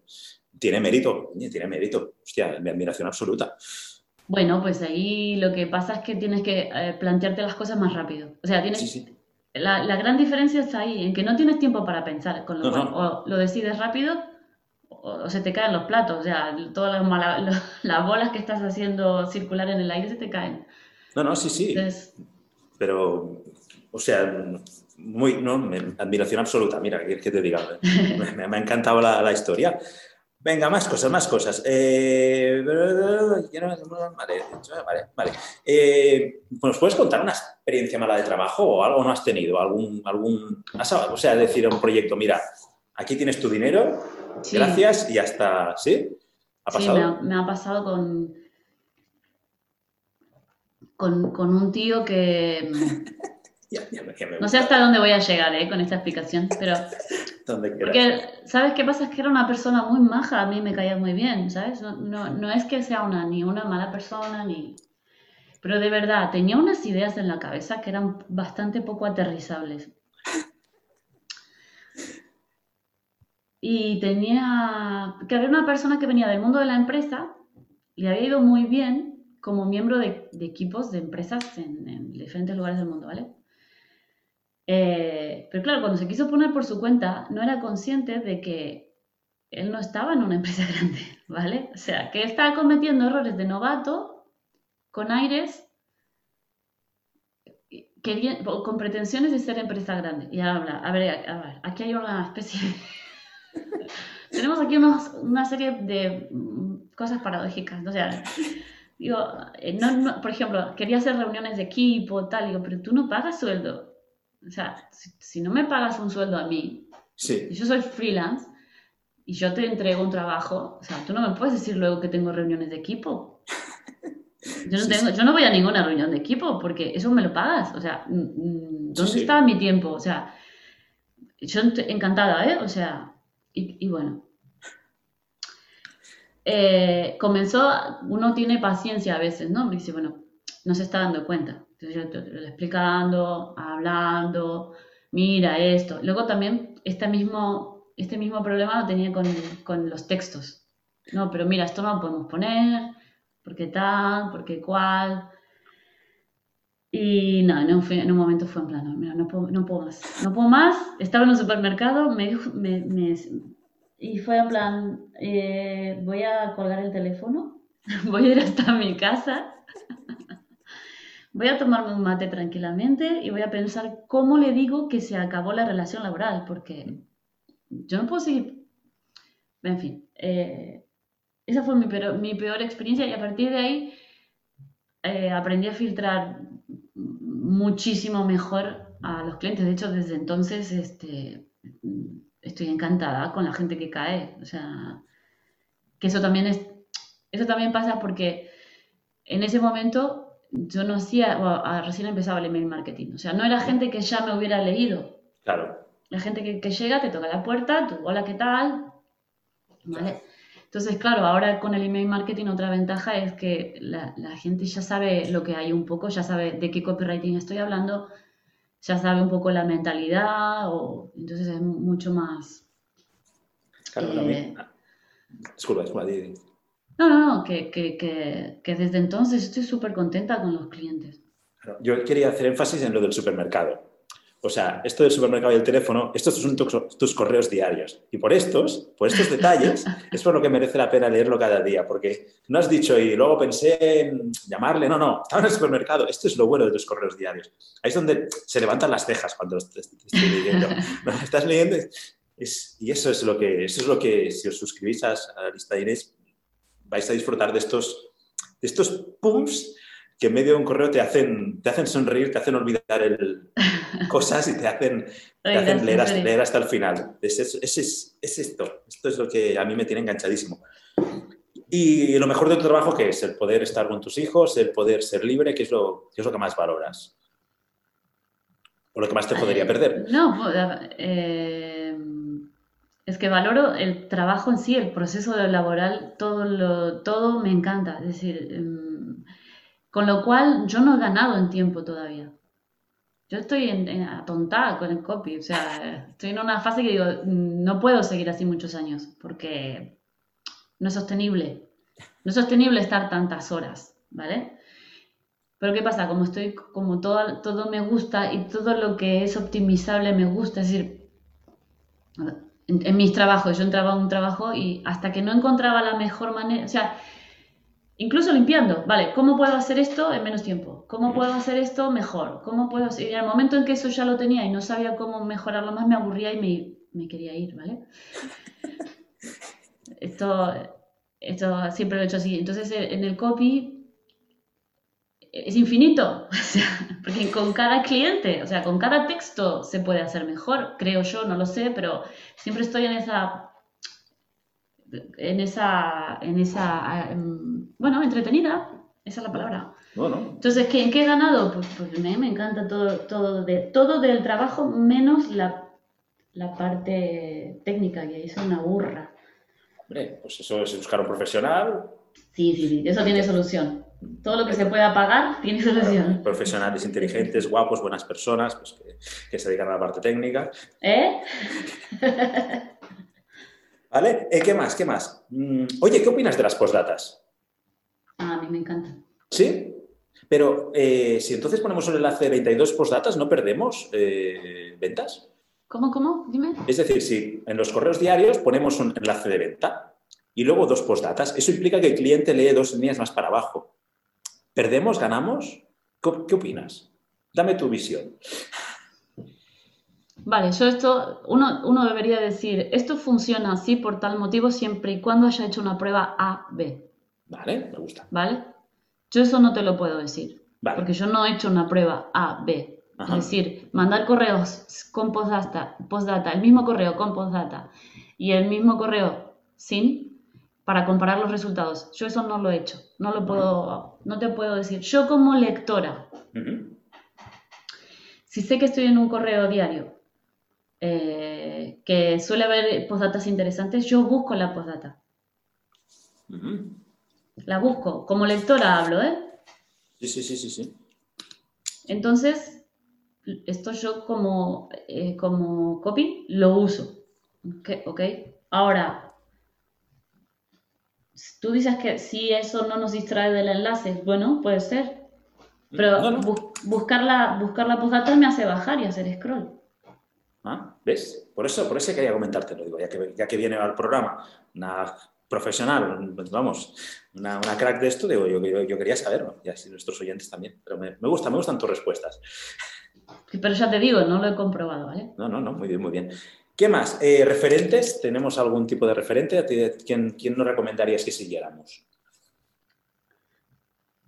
Speaker 1: tiene mérito, tiene mérito. Hostia, mi admiración absoluta.
Speaker 2: Bueno, pues ahí lo que pasa es que tienes que eh, plantearte las cosas más rápido. O sea, tienes... La, gran diferencia está ahí, en que no tienes tiempo para pensar, con lo cual o lo decides rápido o, se te caen los platos, o sea, todas las, bolas que estás haciendo circular en el aire se te caen.
Speaker 1: No, no, sí, sí. Pero, o sea, muy, no, admiración absoluta, mira, que, te diga, me, me, ha encantado la, la historia. Venga, más cosas, más cosas. Eh, vale, vale, eh, ¿Nos puedes contar una experiencia mala de trabajo o algo no has tenido? ¿Algún, algún, o sea, decir a un proyecto, mira, aquí tienes tu dinero, gracias y hasta, ¿sí?
Speaker 2: ¿Ha pasado? Sí, me ha, pasado con, con, con un tío que... no sé hasta dónde voy a llegar eh, con esta explicación, pero... Porque, ¿sabes qué pasa? Es que era una persona muy maja, a mí me caía muy bien, ¿sabes? No, no, es que sea una, ni una mala persona, ni... Pero de verdad, tenía unas ideas en la cabeza que eran bastante poco aterrizables. Y tenía... que había una persona que venía del mundo de la empresa, le había ido muy bien como miembro de, equipos de empresas en diferentes lugares del mundo, ¿vale? Eh, pero claro, cuando se quiso poner por su cuenta, no era consciente de que él no estaba en una empresa grande, ¿vale? O sea, que estaba cometiendo errores de novato con aires con pretensiones de ser empresa grande. Y ahora, a ver, a ver, aquí hay una especie Tenemos aquí una serie de mm, cosas paradójicas. O sea, digo, eh, por ejemplo, quería hacer reuniones de equipo, tal, digo, pero tú no pagas sueldo. O sea, si, no me pagas un sueldo a mí,
Speaker 1: sí.
Speaker 2: yo soy freelance y yo te entrego un trabajo, o sea, tú no me puedes decir luego que tengo reuniones de equipo. Yo no, tengo, yo no voy a ninguna reunión de equipo porque eso me lo pagas. O sea, mm, mm, ¿dónde está mi tiempo? O sea, yo encantada, ¿eh? O sea, y, bueno. Eh, comenzó, uno tiene paciencia a veces, ¿no? Me dice, bueno, no se está dando cuenta. Entonces te, explicando, hablando, mira esto. Luego también este mismo, este mismo problema lo tenía con, con los textos. No, pero mira, esto no lo podemos poner, porque tal, porque cual. Y no, en un, en un momento fue en plan, mira, no puedo, no puedo más. No puedo más. Estaba en un supermercado me, me, me y fue en plan, eh, voy a colgar el teléfono, voy a ir hasta mi casa voy a tomarme un mate tranquilamente y voy a pensar cómo le digo que se acabó la relación laboral, porque yo no puedo seguir. En fin, eh, esa fue mi peor, experiencia y a partir de ahí eh, aprendí a filtrar muchísimo mejor a los clientes. De hecho, desde entonces este, estoy encantada con la gente que cae. O sea, que eso también es, eso también pasa porque en ese momento yo no hacía, recién empezaba el email marketing. O sea, no era gente que ya me hubiera leído.
Speaker 1: Claro.
Speaker 2: La gente que, llega, te toca la puerta, tú, hola, ¿qué tal? ¿Vale? Entonces, claro, ahora con el email marketing otra ventaja es que la, la gente ya sabe lo que hay un poco, ya sabe de qué copywriting estoy hablando, ya sabe un poco la mentalidad, o, entonces es mucho más...
Speaker 1: Claro,
Speaker 2: eh,
Speaker 1: también. Disculpa, disculpa.
Speaker 2: No, no, que, que, que, desde entonces estoy súper contenta con los clientes.
Speaker 1: Yo quería hacer énfasis en lo del supermercado. O sea, esto del supermercado y el teléfono, estos son tus, tus correos diarios. Y por estos, por estos detalles, es por lo que merece la pena leerlo cada día. Porque no has dicho y luego pensé en llamarle. No, no, estaba en el supermercado. Esto es lo bueno de tus correos diarios. Ahí es donde se levantan las cejas cuando te, estoy leyendo. Estás leyendo y eso es lo que, eso es lo que si os suscribís a la lista de Inés, vais a disfrutar de estos, de estos pumps que en medio de un correo te hacen, te hacen sonreír, te hacen olvidar el, cosas y te hacen, te
Speaker 2: Oiga,
Speaker 1: hacen leer, hasta,
Speaker 2: siempre.
Speaker 1: leer hasta el final. Es, es, es- es- es esto. Esto es lo que a mí me tiene enganchadísimo. Y lo mejor de tu trabajo, que es el poder estar con tus hijos, el poder ser libre, que es lo, qué es lo que más valoras. O lo que más te podría perder.
Speaker 2: No, pues, eh, es que valoro el trabajo en sí, el proceso laboral, todo, todo me encanta. Es decir, em, con lo cual yo no he ganado en tiempo todavía. Yo estoy atontada con el copy, o sea, estoy en una fase que digo, "Mm, no puedo seguir así muchos años, porque no es sostenible. No es sostenible estar tantas horas, ¿vale? Pero ¿qué pasa? Como estoy, como todo, todo me gusta y todo lo que es optimizable me gusta, es decir, en, en mis trabajos, yo entraba a un trabajo y hasta que no encontraba la mejor manera, o sea, incluso limpiando, vale, ¿cómo puedo hacer esto en menos tiempo? ¿Cómo puedo hacer esto mejor? ¿Cómo puedo hacer? Y en el momento en que eso ya lo tenía y no sabía cómo mejorarlo más, me aburría y me, me quería ir, ¿vale? Esto, esto siempre lo he hecho así. Entonces, en el copy es infinito, o sea, porque con cada cliente, o sea, con cada texto se puede hacer mejor, creo yo, no lo sé, pero siempre estoy en esa, en esa, en esa, em, bueno, entretenida, esa es la palabra. Entonces, ¿qué, ¿en qué he ganado? Pues, pues me, me encanta todo, todo, de, todo del trabajo, menos la, la parte técnica, que es una burra.
Speaker 1: Hombre, pues eso es buscar un profesional,
Speaker 2: Sí, sí, sí, eso tiene solución. Todo lo que se pueda pagar tiene solución.
Speaker 1: profesionales inteligentes, guapos, buenas personas, pues que, que se dedican a la parte técnica.
Speaker 2: ¿Eh?
Speaker 1: ¿Vale? Eh, ¿Qué más? ¿Qué más? Mm, Oye, ¿qué opinas de las postdatas?
Speaker 2: Ah, a mí me encanta.
Speaker 1: ¿Sí? Pero eh, si entonces ponemos un enlace de 22 postdatas, ¿no perdemos eh, ventas?
Speaker 2: ¿Cómo, cómo? Dime.
Speaker 1: Es decir, si en los correos diarios ponemos un enlace de venta y luego dos postdatas, eso implica que el cliente lee dos líneas más para abajo. ¿Perdemos? ¿Ganamos? ¿Qué, opinas? Dame tu visión.
Speaker 2: Vale, yo esto, uno, uno debería decir, esto funciona así por tal motivo siempre y cuando haya hecho una prueba A, B,
Speaker 1: Vale, me gusta.
Speaker 2: ¿vale? Yo eso no te lo puedo decir,
Speaker 1: Vale.
Speaker 2: porque yo no he hecho una prueba A, B.
Speaker 1: Ajá.
Speaker 2: Es decir, mandar correos con postdata, postdata, el mismo correo con postdata y el mismo correo sin, para comparar los resultados. Yo eso no lo he hecho, no lo puedo, no te puedo decir. Yo como lectora, si sé que estoy en un correo diario eh, que suele haber postdatas interesantes, yo busco la postdata. La busco. Como lectora hablo, ¿eh?
Speaker 1: Sí, sí, sí, sí, sí.
Speaker 2: Entonces, esto yo como, eh, como copy lo uso. Ok, ok. Ahora, tú dices que si eso no nos distrae del enlace, bueno, puede ser. Pero
Speaker 1: No, no.
Speaker 2: bu- buscar, la, buscar la postdata me hace bajar y hacer scroll.
Speaker 1: Ah, ¿Ves? Por eso, por eso quería comentártelo, digo, ya que, ya que viene al programa una profesional, vamos, una, una crack de esto, digo, yo, yo, yo quería saberlo, y así nuestros oyentes también. Pero me, me gusta, me gustan tus respuestas.
Speaker 2: Pero ya te digo, no lo he comprobado, ¿vale?
Speaker 1: No, no, no, muy bien, muy bien. ¿Qué más? Eh, ¿Referentes? ¿Tenemos algún tipo de referente? ¿A ti- ¿Quién, quién nos recomendarías que siguiéramos?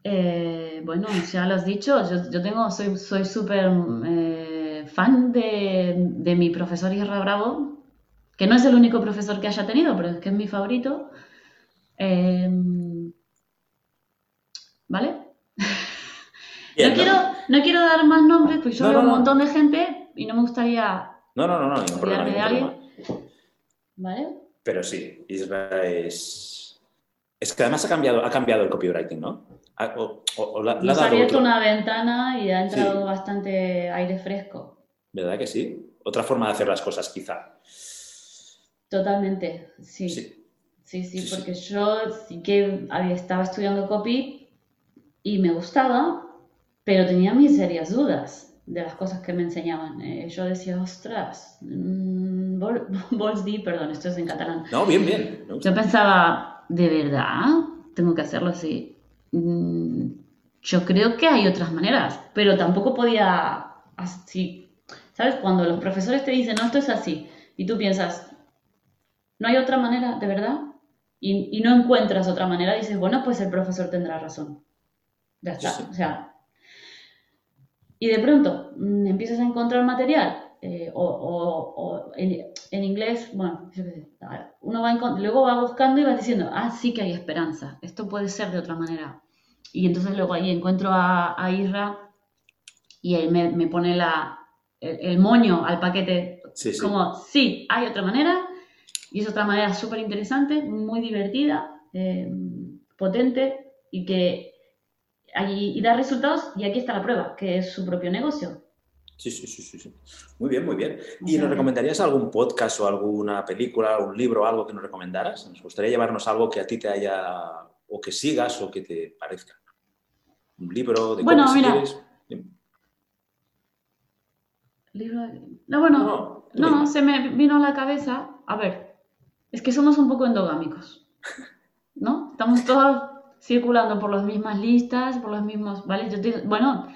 Speaker 2: Eh, bueno, ya lo has dicho, yo, yo tengo, soy soy súper eh, fan de, de mi profesor Isra Bravo, que no es el único profesor que haya tenido, pero es que es mi favorito. Eh, ¿vale?
Speaker 1: Bien,
Speaker 2: no, quiero, no quiero dar más nombres, porque yo
Speaker 1: No,
Speaker 2: veo
Speaker 1: no,
Speaker 2: un montón de gente y no me gustaría,
Speaker 1: No, no, no, no, ningún problema, ningún.
Speaker 2: ¿vale?
Speaker 1: Pero sí, Isra es, Es que además ha cambiado, ha cambiado el copywriting, ¿no? O, o, la,
Speaker 2: Nos ha abierto una ventana y ha entrado bastante aire fresco.
Speaker 1: ¿Verdad que sí? Otra forma de hacer las cosas, quizá.
Speaker 2: Totalmente, sí. Sí, sí, porque yo sí que estaba estudiando copy y me gustaba, pero tenía mis serias dudas de las cosas que me enseñaban. Eh, yo decía, ostras, mmm, perdón, esto es en catalán.
Speaker 1: No, bien, bien.
Speaker 2: Yo pensaba, ¿de verdad? Tengo que hacerlo así. Mm, yo creo que hay otras maneras, pero tampoco podía así. ¿Sabes? Cuando los profesores te dicen, no, esto es así, y tú piensas, ¿no hay otra manera, de verdad? Y, y no encuentras otra manera, dices, bueno, pues el profesor tendrá razón. Ya está. O sea, y de pronto mm, empiezas a encontrar material, eh, o, en, inglés, bueno, uno va luego va buscando y va diciendo, ah, sí que hay esperanza, esto puede ser de otra manera. Y entonces luego ahí encuentro a, a Isra y él me, pone la, el, moño al paquete, como, sí, hay otra manera, y es otra manera súper interesante, muy divertida, eh, potente, y que y da resultados y aquí está la prueba, que es su propio negocio.
Speaker 1: Sí, sí, sí, sí. Muy bien, muy bien. ¿Y nos recomendarías algún podcast o alguna película, un libro, algo que nos recomendaras? Nos gustaría llevarnos algo que a ti te haya, o que sigas o que te parezca. Un libro de
Speaker 2: bueno, mira. Libro No, bueno, no, no, se me vino a la cabeza. A ver, es que somos un poco endogámicos, ¿no? Estamos todos circulando por las mismas listas, por los mismos, ¿vale? Yo bueno,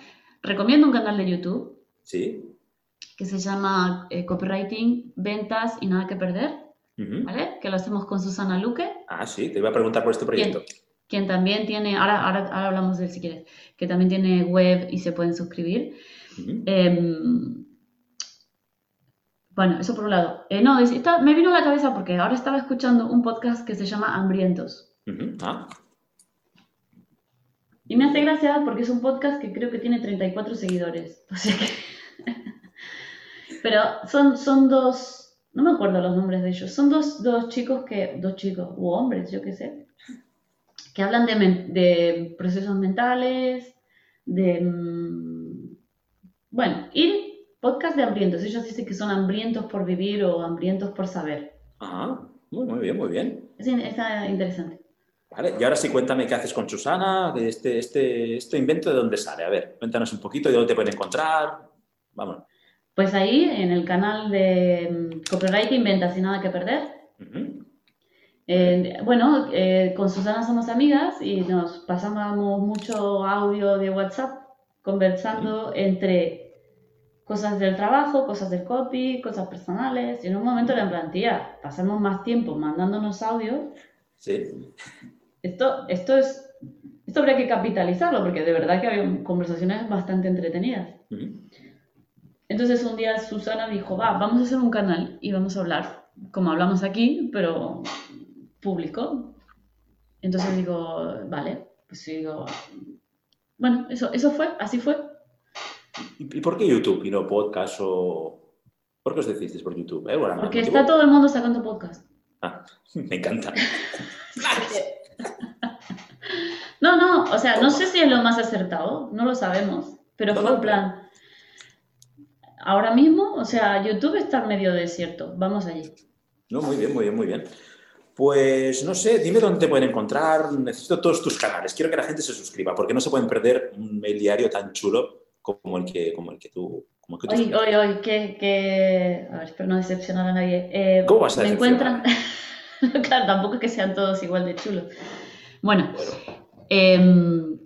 Speaker 2: recomiendo un canal de YouTube.
Speaker 1: Sí.
Speaker 2: Que se llama eh, Copywriting, Ventas y Nada que Perder, ¿vale? Que lo hacemos con Susana Luque.
Speaker 1: Ah, sí, te iba a preguntar por este proyecto.
Speaker 2: Quien, también tiene, ahora, ahora, hablamos de él si quieres, que también tiene web y se pueden suscribir. Em, bueno, eso por un lado. Eh, no, me vino a la cabeza porque ahora estaba escuchando un podcast que se llama Hambrientos. Ah. Y me hace gracia porque es un podcast que creo que tiene 34 seguidores. Pero son, son dos, no me acuerdo los nombres de ellos, son dos, dos chicos que, dos chicos, u hombres, yo qué sé, que hablan de, de procesos mentales, de, mm, bueno, y podcast de hambrientos. Ellos dicen que son hambrientos por vivir o hambrientos por saber.
Speaker 1: Ah, muy, muy bien, muy bien.
Speaker 2: Es, es interesante.
Speaker 1: Vale, y ahora sí cuéntame qué haces con Susana, este, este, este invento de dónde sale. A ver, cuéntanos un poquito de dónde te pueden encontrar. Vamos.
Speaker 2: Pues ahí, en el canal de mm, Copywriting Ventas y Nada que Perder. bueno, eh, con Susana somos amigas y nos pasábamos mucho audio de WhatsApp conversando entre cosas del trabajo, cosas del copy, cosas personales. Y en un momento le plantilla, pasamos más tiempo mandándonos audios.
Speaker 1: Sí.
Speaker 2: Esto, esto es. Esto habría que capitalizarlo, porque de verdad que había conversaciones bastante entretenidas. Entonces un día Susana dijo, va, vamos a hacer un canal y vamos a hablar, como hablamos aquí, pero público. Entonces digo, vale, pues digo, bueno, eso, eso fue, así fue.
Speaker 1: ¿Y por qué YouTube y no podcast o...? ¿Por qué os decidisteis por YouTube? Eh?
Speaker 2: Porque está todo el mundo sacando podcast.
Speaker 1: Ah, me encanta.
Speaker 2: No, no, o sea, no sé si es lo más acertado, no lo sabemos, pero fue un plan. Ahora mismo, o sea, YouTube está medio desierto, vamos allí.
Speaker 1: No, muy bien, muy bien, muy bien. Pues no sé, dime dónde te pueden encontrar. Necesito todos tus canales. Quiero que la gente se suscriba, porque no se pueden perder un mail diario tan chulo como el que, como el que tú. Como el que
Speaker 2: tú oye, oye, que, A ver, espero no decepcionar a nadie. Eh,
Speaker 1: ¿Cómo vas a
Speaker 2: Me encuentran. claro, tampoco es que sean todos igual de chulos. Bueno, Em,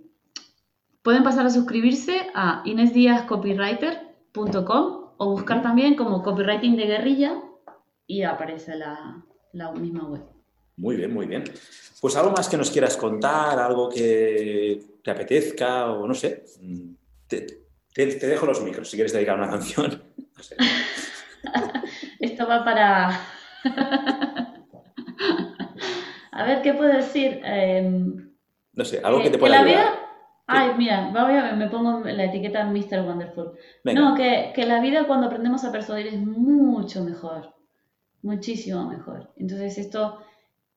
Speaker 2: pueden pasar a suscribirse a inesdiascopywriter.com o buscar también como copywriting de guerrilla y aparece la, misma web.
Speaker 1: Muy bien, muy bien. Pues algo más que nos quieras contar, algo que te apetezca o no sé. Te, dejo los micros si quieres dedicar una canción.
Speaker 2: Esto va para... a ver, ¿qué puedo decir? Em,
Speaker 1: no sé, algo que, te pueda
Speaker 2: que la vida... Ay, mira, me pongo la etiqueta Mr. Wonderful. No, que, que la vida cuando aprendemos a persuadir es mucho mejor. Muchísimo mejor. Entonces esto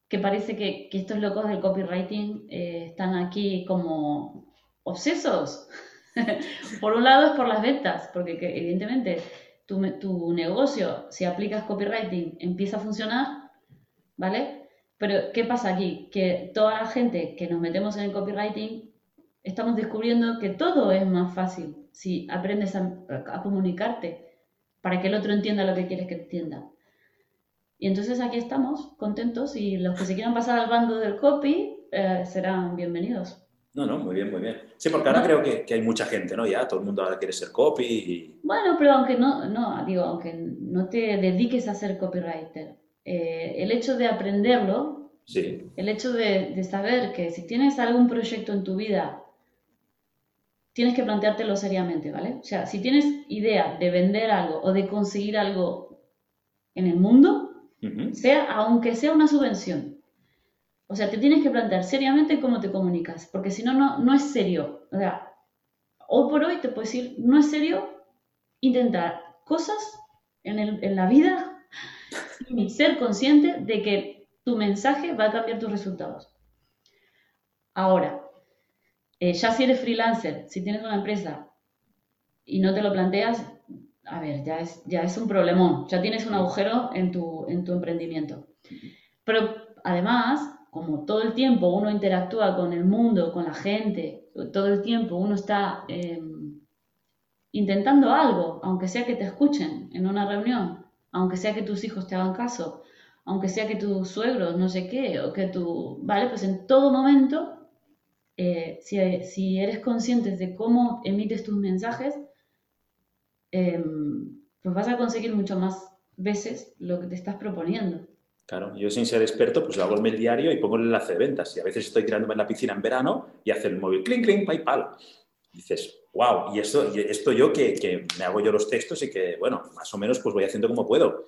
Speaker 2: que parece que, estos locos del copywriting eh, están aquí como obsesos. por un lado es por las ventas, porque evidentemente tu, tu, negocio, si aplicas copywriting, empieza a funcionar, ¿vale? Pero ¿qué pasa aquí? Que toda la gente que nos metemos en el copywriting, estamos descubriendo que todo es más fácil si aprendes a comunicarte para que el otro entienda lo que quieres que entienda. Y entonces aquí estamos, contentos, y los que se quieran pasar al bando del copy eh, serán bienvenidos.
Speaker 1: No, no, muy bien, muy bien. Sí, porque ahora creo que, que, hay mucha gente, ¿no? Ya todo el mundo ahora quiere ser copy. Y...
Speaker 2: Bueno, pero aunque no, no, digo, aunque no te dediques a ser copywriter, eh, el hecho de aprenderlo,
Speaker 1: sí.
Speaker 2: el hecho de, de saber que si tienes algún proyecto en tu vida, tienes que planteártelo seriamente, ¿vale? O sea, si tienes idea de vender algo o de conseguir algo en el mundo, sea, aunque sea una subvención. O sea, te tienes que plantear seriamente cómo te comunicas, porque si no, no es serio. O sea, hoy por hoy te puedo decir, no es serio intentar cosas en, el, en la vida sin ser consciente de que tu mensaje va a cambiar tus resultados. Ahora, eh, ya si eres freelancer, si tienes una empresa y no te lo planteas, a ver, ya es, ya es un problemón, ya tienes un agujero en tu, en tu emprendimiento. Pero además, como todo el tiempo uno interactúa con el mundo, con la gente, todo el tiempo uno está em, intentando algo, aunque sea que te escuchen en una reunión, aunque sea que tus hijos te hagan caso, aunque sea que tus suegros no sé qué, o que tú, vale, pues en todo momento, eh, si, si eres consciente de cómo emites tus mensajes, Em, pues vas a conseguir mucho más veces lo que te estás proponiendo.
Speaker 1: Claro, yo sin ser experto, pues lo hago en el diario y pongo el enlace de ventas. Y a veces estoy tirándome en la piscina en verano y hace el móvil, clink, clink, PayPal. dices, wow, y esto, y esto yo que, que, me hago yo los textos y que, bueno, más o menos pues voy haciendo como puedo.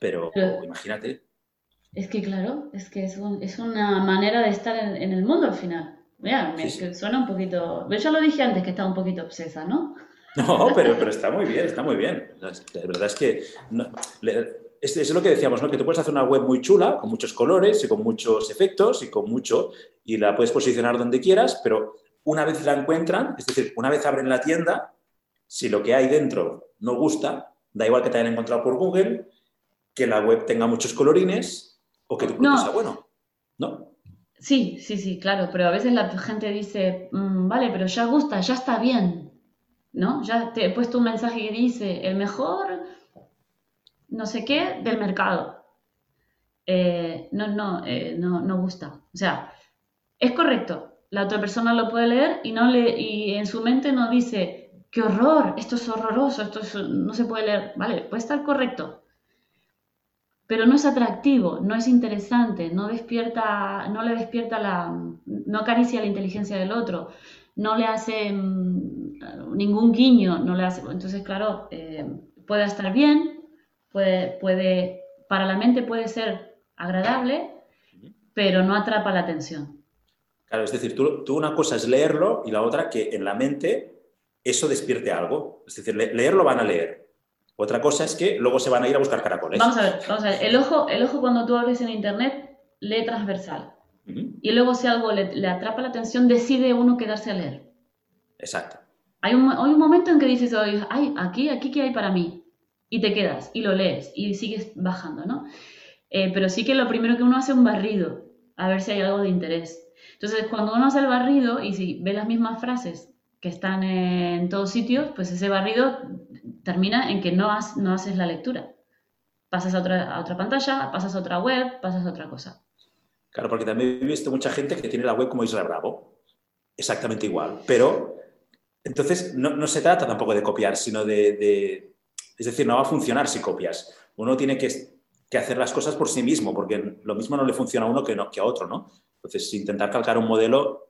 Speaker 1: Pero, imagínate.
Speaker 2: Es que claro, es que es, es una manera de estar en, el mundo al final. Mira, me, suena un poquito... Yo ya lo dije antes que estaba un poquito obsesa, ¿no?
Speaker 1: No, pero, pero está muy bien, está muy bien. La verdad es que es, lo que decíamos, ¿no? que tú puedes hacer una web muy chula, con muchos colores y con muchos efectos y con mucho, y la puedes posicionar donde quieras, pero una vez la encuentran, es decir, una vez abren la tienda, si lo que hay dentro no gusta, da igual que te hayan encontrado por Google, que la web tenga muchos colorines o que tu producto sea bueno, ¿no?
Speaker 2: Sí, sí, sí, claro, pero a veces la gente dice, mm, vale, pero ya gusta, ya está bien. ¿no? Ya te he puesto un mensaje que dice el mejor no sé qué del mercado. Eh, no, no, eh, no, no gusta. O sea, es correcto. La otra persona lo puede leer y, no le, y en su mente no dice, qué horror, esto es horroroso, esto no se puede leer. Vale, puede estar correcto. Pero no es atractivo, no es interesante, no despierta, no le despierta la, no acaricia la inteligencia del otro, no le hace mm, ningún guiño, no le hace. Entonces, claro, eh, puede estar bien, puede, puede, para la mente puede ser agradable, pero no atrapa la atención.
Speaker 1: Claro, es decir, tú, una cosa es leerlo y la otra que en la mente eso despierte algo. Es decir, leerlo van a leer. Otra cosa es que luego se van a ir a buscar caracoles.
Speaker 2: Vamos a ver, vamos a ver. El ojo, el ojo cuando tú abres en internet lee transversal. Y luego si algo le, atrapa la atención, decide uno quedarse a leer.
Speaker 1: Exacto.
Speaker 2: Hay un, hay un momento en que dices, ay, aquí, aquí, ¿qué hay para mí? Y te quedas y lo lees y sigues bajando, ¿no? Eh, pero sí que lo primero que uno hace es un barrido, a ver si hay algo de interés. Entonces, cuando uno hace el barrido y si ve las mismas frases que están en todos sitios, pues ese barrido termina en que no, no haces la lectura. Pasas a otra, a otra pantalla, pasas a otra web, pasas a otra cosa.
Speaker 1: Claro, porque también he visto mucha gente que tiene la web como Israel Bravo, exactamente igual, pero entonces no, se trata tampoco de copiar, sino de, Es decir, no va a funcionar si copias. Uno tiene que, hacer las cosas por sí mismo, porque lo mismo no le funciona a uno que, no, que a otro, ¿no? Entonces, intentar calcar un modelo...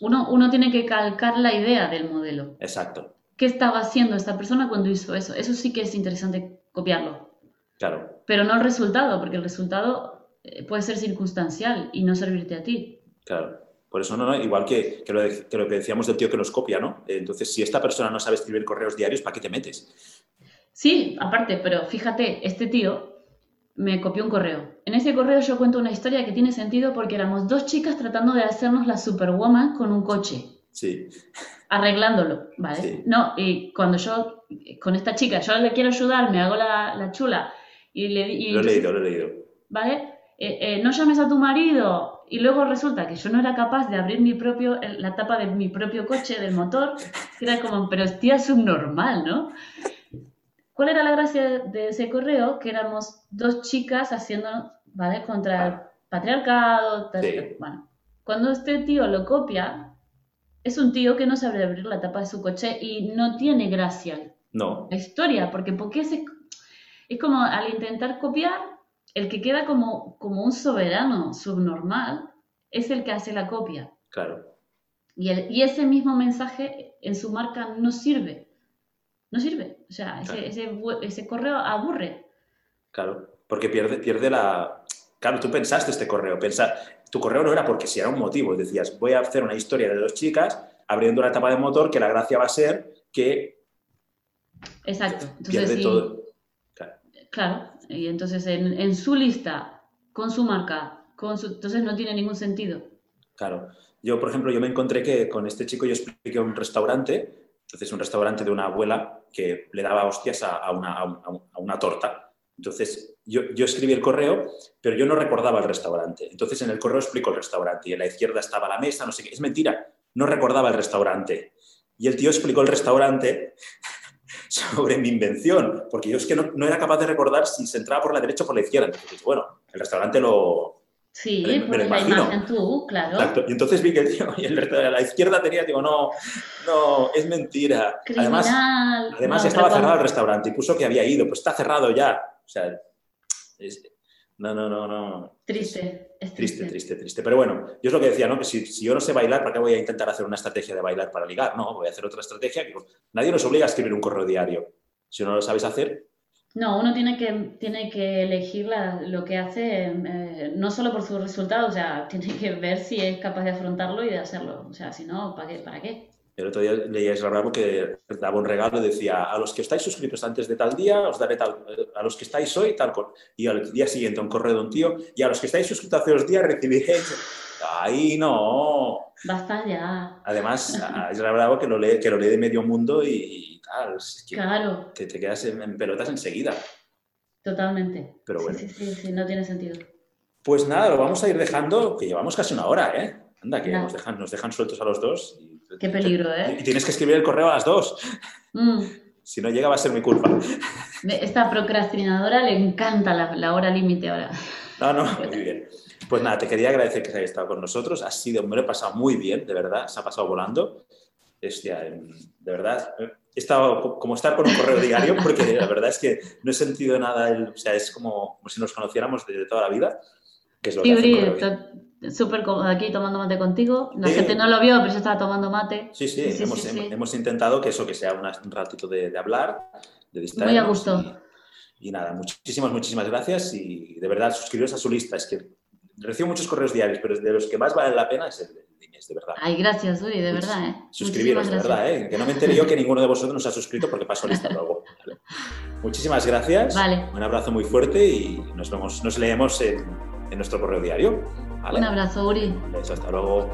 Speaker 2: Uno, uno tiene que calcar la idea del modelo.
Speaker 1: Exacto.
Speaker 2: ¿Qué estaba haciendo esta persona cuando hizo eso? Eso sí que es interesante copiarlo.
Speaker 1: Claro.
Speaker 2: Pero no el resultado, porque el resultado eh, puede ser circunstancial y no servirte a ti.
Speaker 1: Claro. Por eso, no, no igual que, que, lo que, decíamos del tío que nos copia, ¿no? Entonces, si esta persona no sabe escribir correos diarios, ¿para qué te metes?
Speaker 2: Sí, aparte, pero fíjate, este tío me copió un correo. En ese correo yo cuento una historia que tiene sentido porque éramos dos chicas tratando de hacernos la superwoman con un coche.
Speaker 1: Sí.
Speaker 2: Arreglándolo, ¿vale?
Speaker 1: Sí.
Speaker 2: No, y cuando yo, con esta chica, yo le quiero ayudar, me hago la, la chula y le y
Speaker 1: Lo he leído, lo he leído.
Speaker 2: ¿vale? Eh, eh, no llames a tu marido. Y luego resulta que yo no era capaz de abrir mi propio, la tapa de mi propio coche, del motor. Era como, pero tía, es un normal, ¿no? ¿Cuál era la gracia de ese correo? Que éramos dos chicas haciendo, ¿vale? Contra el patriarcado. tal-
Speaker 1: Sí.
Speaker 2: Bueno, cuando este tío lo copia, es un tío que no sabe abrir la tapa de su coche y no tiene gracia
Speaker 1: No,
Speaker 2: la historia, porque, porque es, es como al intentar copiar, el que queda como, como un soberano subnormal es el que hace la copia.
Speaker 1: claro.
Speaker 2: Y, el- y ese mismo mensaje en su marca no sirve. No sirve. O sea, ese,
Speaker 1: Claro.
Speaker 2: ese, correo aburre.
Speaker 1: Claro, porque pierde, pierde la... Claro, tú pensaste este correo, pensa... tu correo no era porque si era un motivo, decías, voy a hacer una historia de dos chicas abriendo la tapa de motor, que la gracia va a ser que
Speaker 2: Exacto. Entonces,
Speaker 1: pierde
Speaker 2: sí,
Speaker 1: todo... Claro,
Speaker 2: claro. Y entonces en, en su lista, con su marca, con su, entonces no tiene ningún sentido.
Speaker 1: claro. Yo, por ejemplo, yo me encontré que con este chico yo expliqué un restaurante, entonces un restaurante de una abuela que le daba hostias a, una, a un- a un- a una torta. Entonces, yo, yo escribí el correo, pero yo no recordaba el restaurante. Entonces, en el correo explico el restaurante y en la izquierda estaba la mesa, no sé qué. Es mentira, no recordaba el restaurante. Y el tío explicó el restaurante sobre mi invención, porque yo es que no, no era capaz de recordar si se entraba por la derecha o por la izquierda. Entonces, bueno, el restaurante lo...
Speaker 2: Sí,
Speaker 1: lo- me
Speaker 2: por la
Speaker 1: imagino.
Speaker 2: imagen tú, claro.
Speaker 1: Exacto. Y entonces vi que el tío y el a la izquierda tenía, digo, no, no, es mentira. Además,
Speaker 2: Criminal.
Speaker 1: además
Speaker 2: No,
Speaker 1: estaba
Speaker 2: pero
Speaker 1: cerrado el restaurante y puso que había ido, pues está cerrado ya. O sea, es- no, no, no, no.
Speaker 2: Triste, es
Speaker 1: Triste,
Speaker 2: triste.
Speaker 1: triste, triste. Pero bueno, yo es lo que decía, ¿no? Que si, si yo no sé bailar, ¿para qué voy a intentar hacer una estrategia de bailar para ligar? No, voy a hacer otra estrategia. Que nadie nos obliga a escribir un correo diario. Si no lo sabes hacer,
Speaker 2: No, uno tiene que, tiene que elegir la- lo que hace, eh, no solo por sus resultados, o sea, tiene que ver si es capaz de afrontarlo y de hacerlo. O sea, si no, ¿para qué? ¿Para qué?
Speaker 1: El otro día leía a que daba un regalo y decía, a los que estáis suscritos antes de tal día, os daré tal, a los que estáis hoy, tal, cor-". y al día siguiente un correo de un tío, y a los que estáis suscritos hace dos días recibiréis. Ahí no.
Speaker 2: Basta ya.
Speaker 1: Además, a Israel Bravo que lo lee, que lo lee de medio mundo y, tal, es que
Speaker 2: Claro,
Speaker 1: te, te quedas en, en pelotas enseguida.
Speaker 2: totalmente.
Speaker 1: Pero
Speaker 2: Sí,
Speaker 1: bueno.
Speaker 2: sí, sí, sí, no tiene sentido.
Speaker 1: Pues nada, lo vamos a ir dejando, que llevamos casi una hora, ¿eh? Anda, que nos dejan, nos dejan sueltos a los dos. y-
Speaker 2: Qué peligro, ¿eh?
Speaker 1: Y tienes que escribir el correo a las dos.
Speaker 2: Mm.
Speaker 1: Si no llega va a ser mi culpa.
Speaker 2: Esta procrastinadora le encanta la, la hora límite ahora.
Speaker 1: No, no, muy bien. Pues nada, te quería agradecer que hayas estado con nosotros. Ha sido, me lo he pasado muy bien, de verdad. Se ha pasado volando. Hostia, em, de verdad. He estado co- como estar con un correo diario, porque la verdad es que no he sentido nada. el- o sea, es como, como si nos conociéramos desde toda la vida, que es lo
Speaker 2: Sí, súper cómodo aquí tomando mate contigo. La
Speaker 1: Sí.
Speaker 2: gente no lo vio, pero yo estaba tomando mate.
Speaker 1: Sí, sí, hemos, intentado que eso, que sea una- un ratito de, de hablar, de distraernos.
Speaker 2: Muy a gusto.
Speaker 1: Y, y nada, muchísimas, muchísimas gracias y de verdad suscribiros a su lista. Es que recibo muchos correos diarios, pero de los que más vale la pena es el de Inés, de verdad.
Speaker 2: Ay, gracias, Uri, de
Speaker 1: Pues,
Speaker 2: verdad, ¿eh?
Speaker 1: Suscribiros, de verdad, ¿eh? que no me enteré yo que ninguno de vosotros nos ha suscrito porque paso lista luego. ¿vale? Muchísimas gracias.
Speaker 2: Vale.
Speaker 1: Un abrazo muy fuerte y nos vemos, nos leemos en, en nuestro correo diario. ¿vale?
Speaker 2: Un abrazo, Uri.
Speaker 1: Un beso, hasta luego.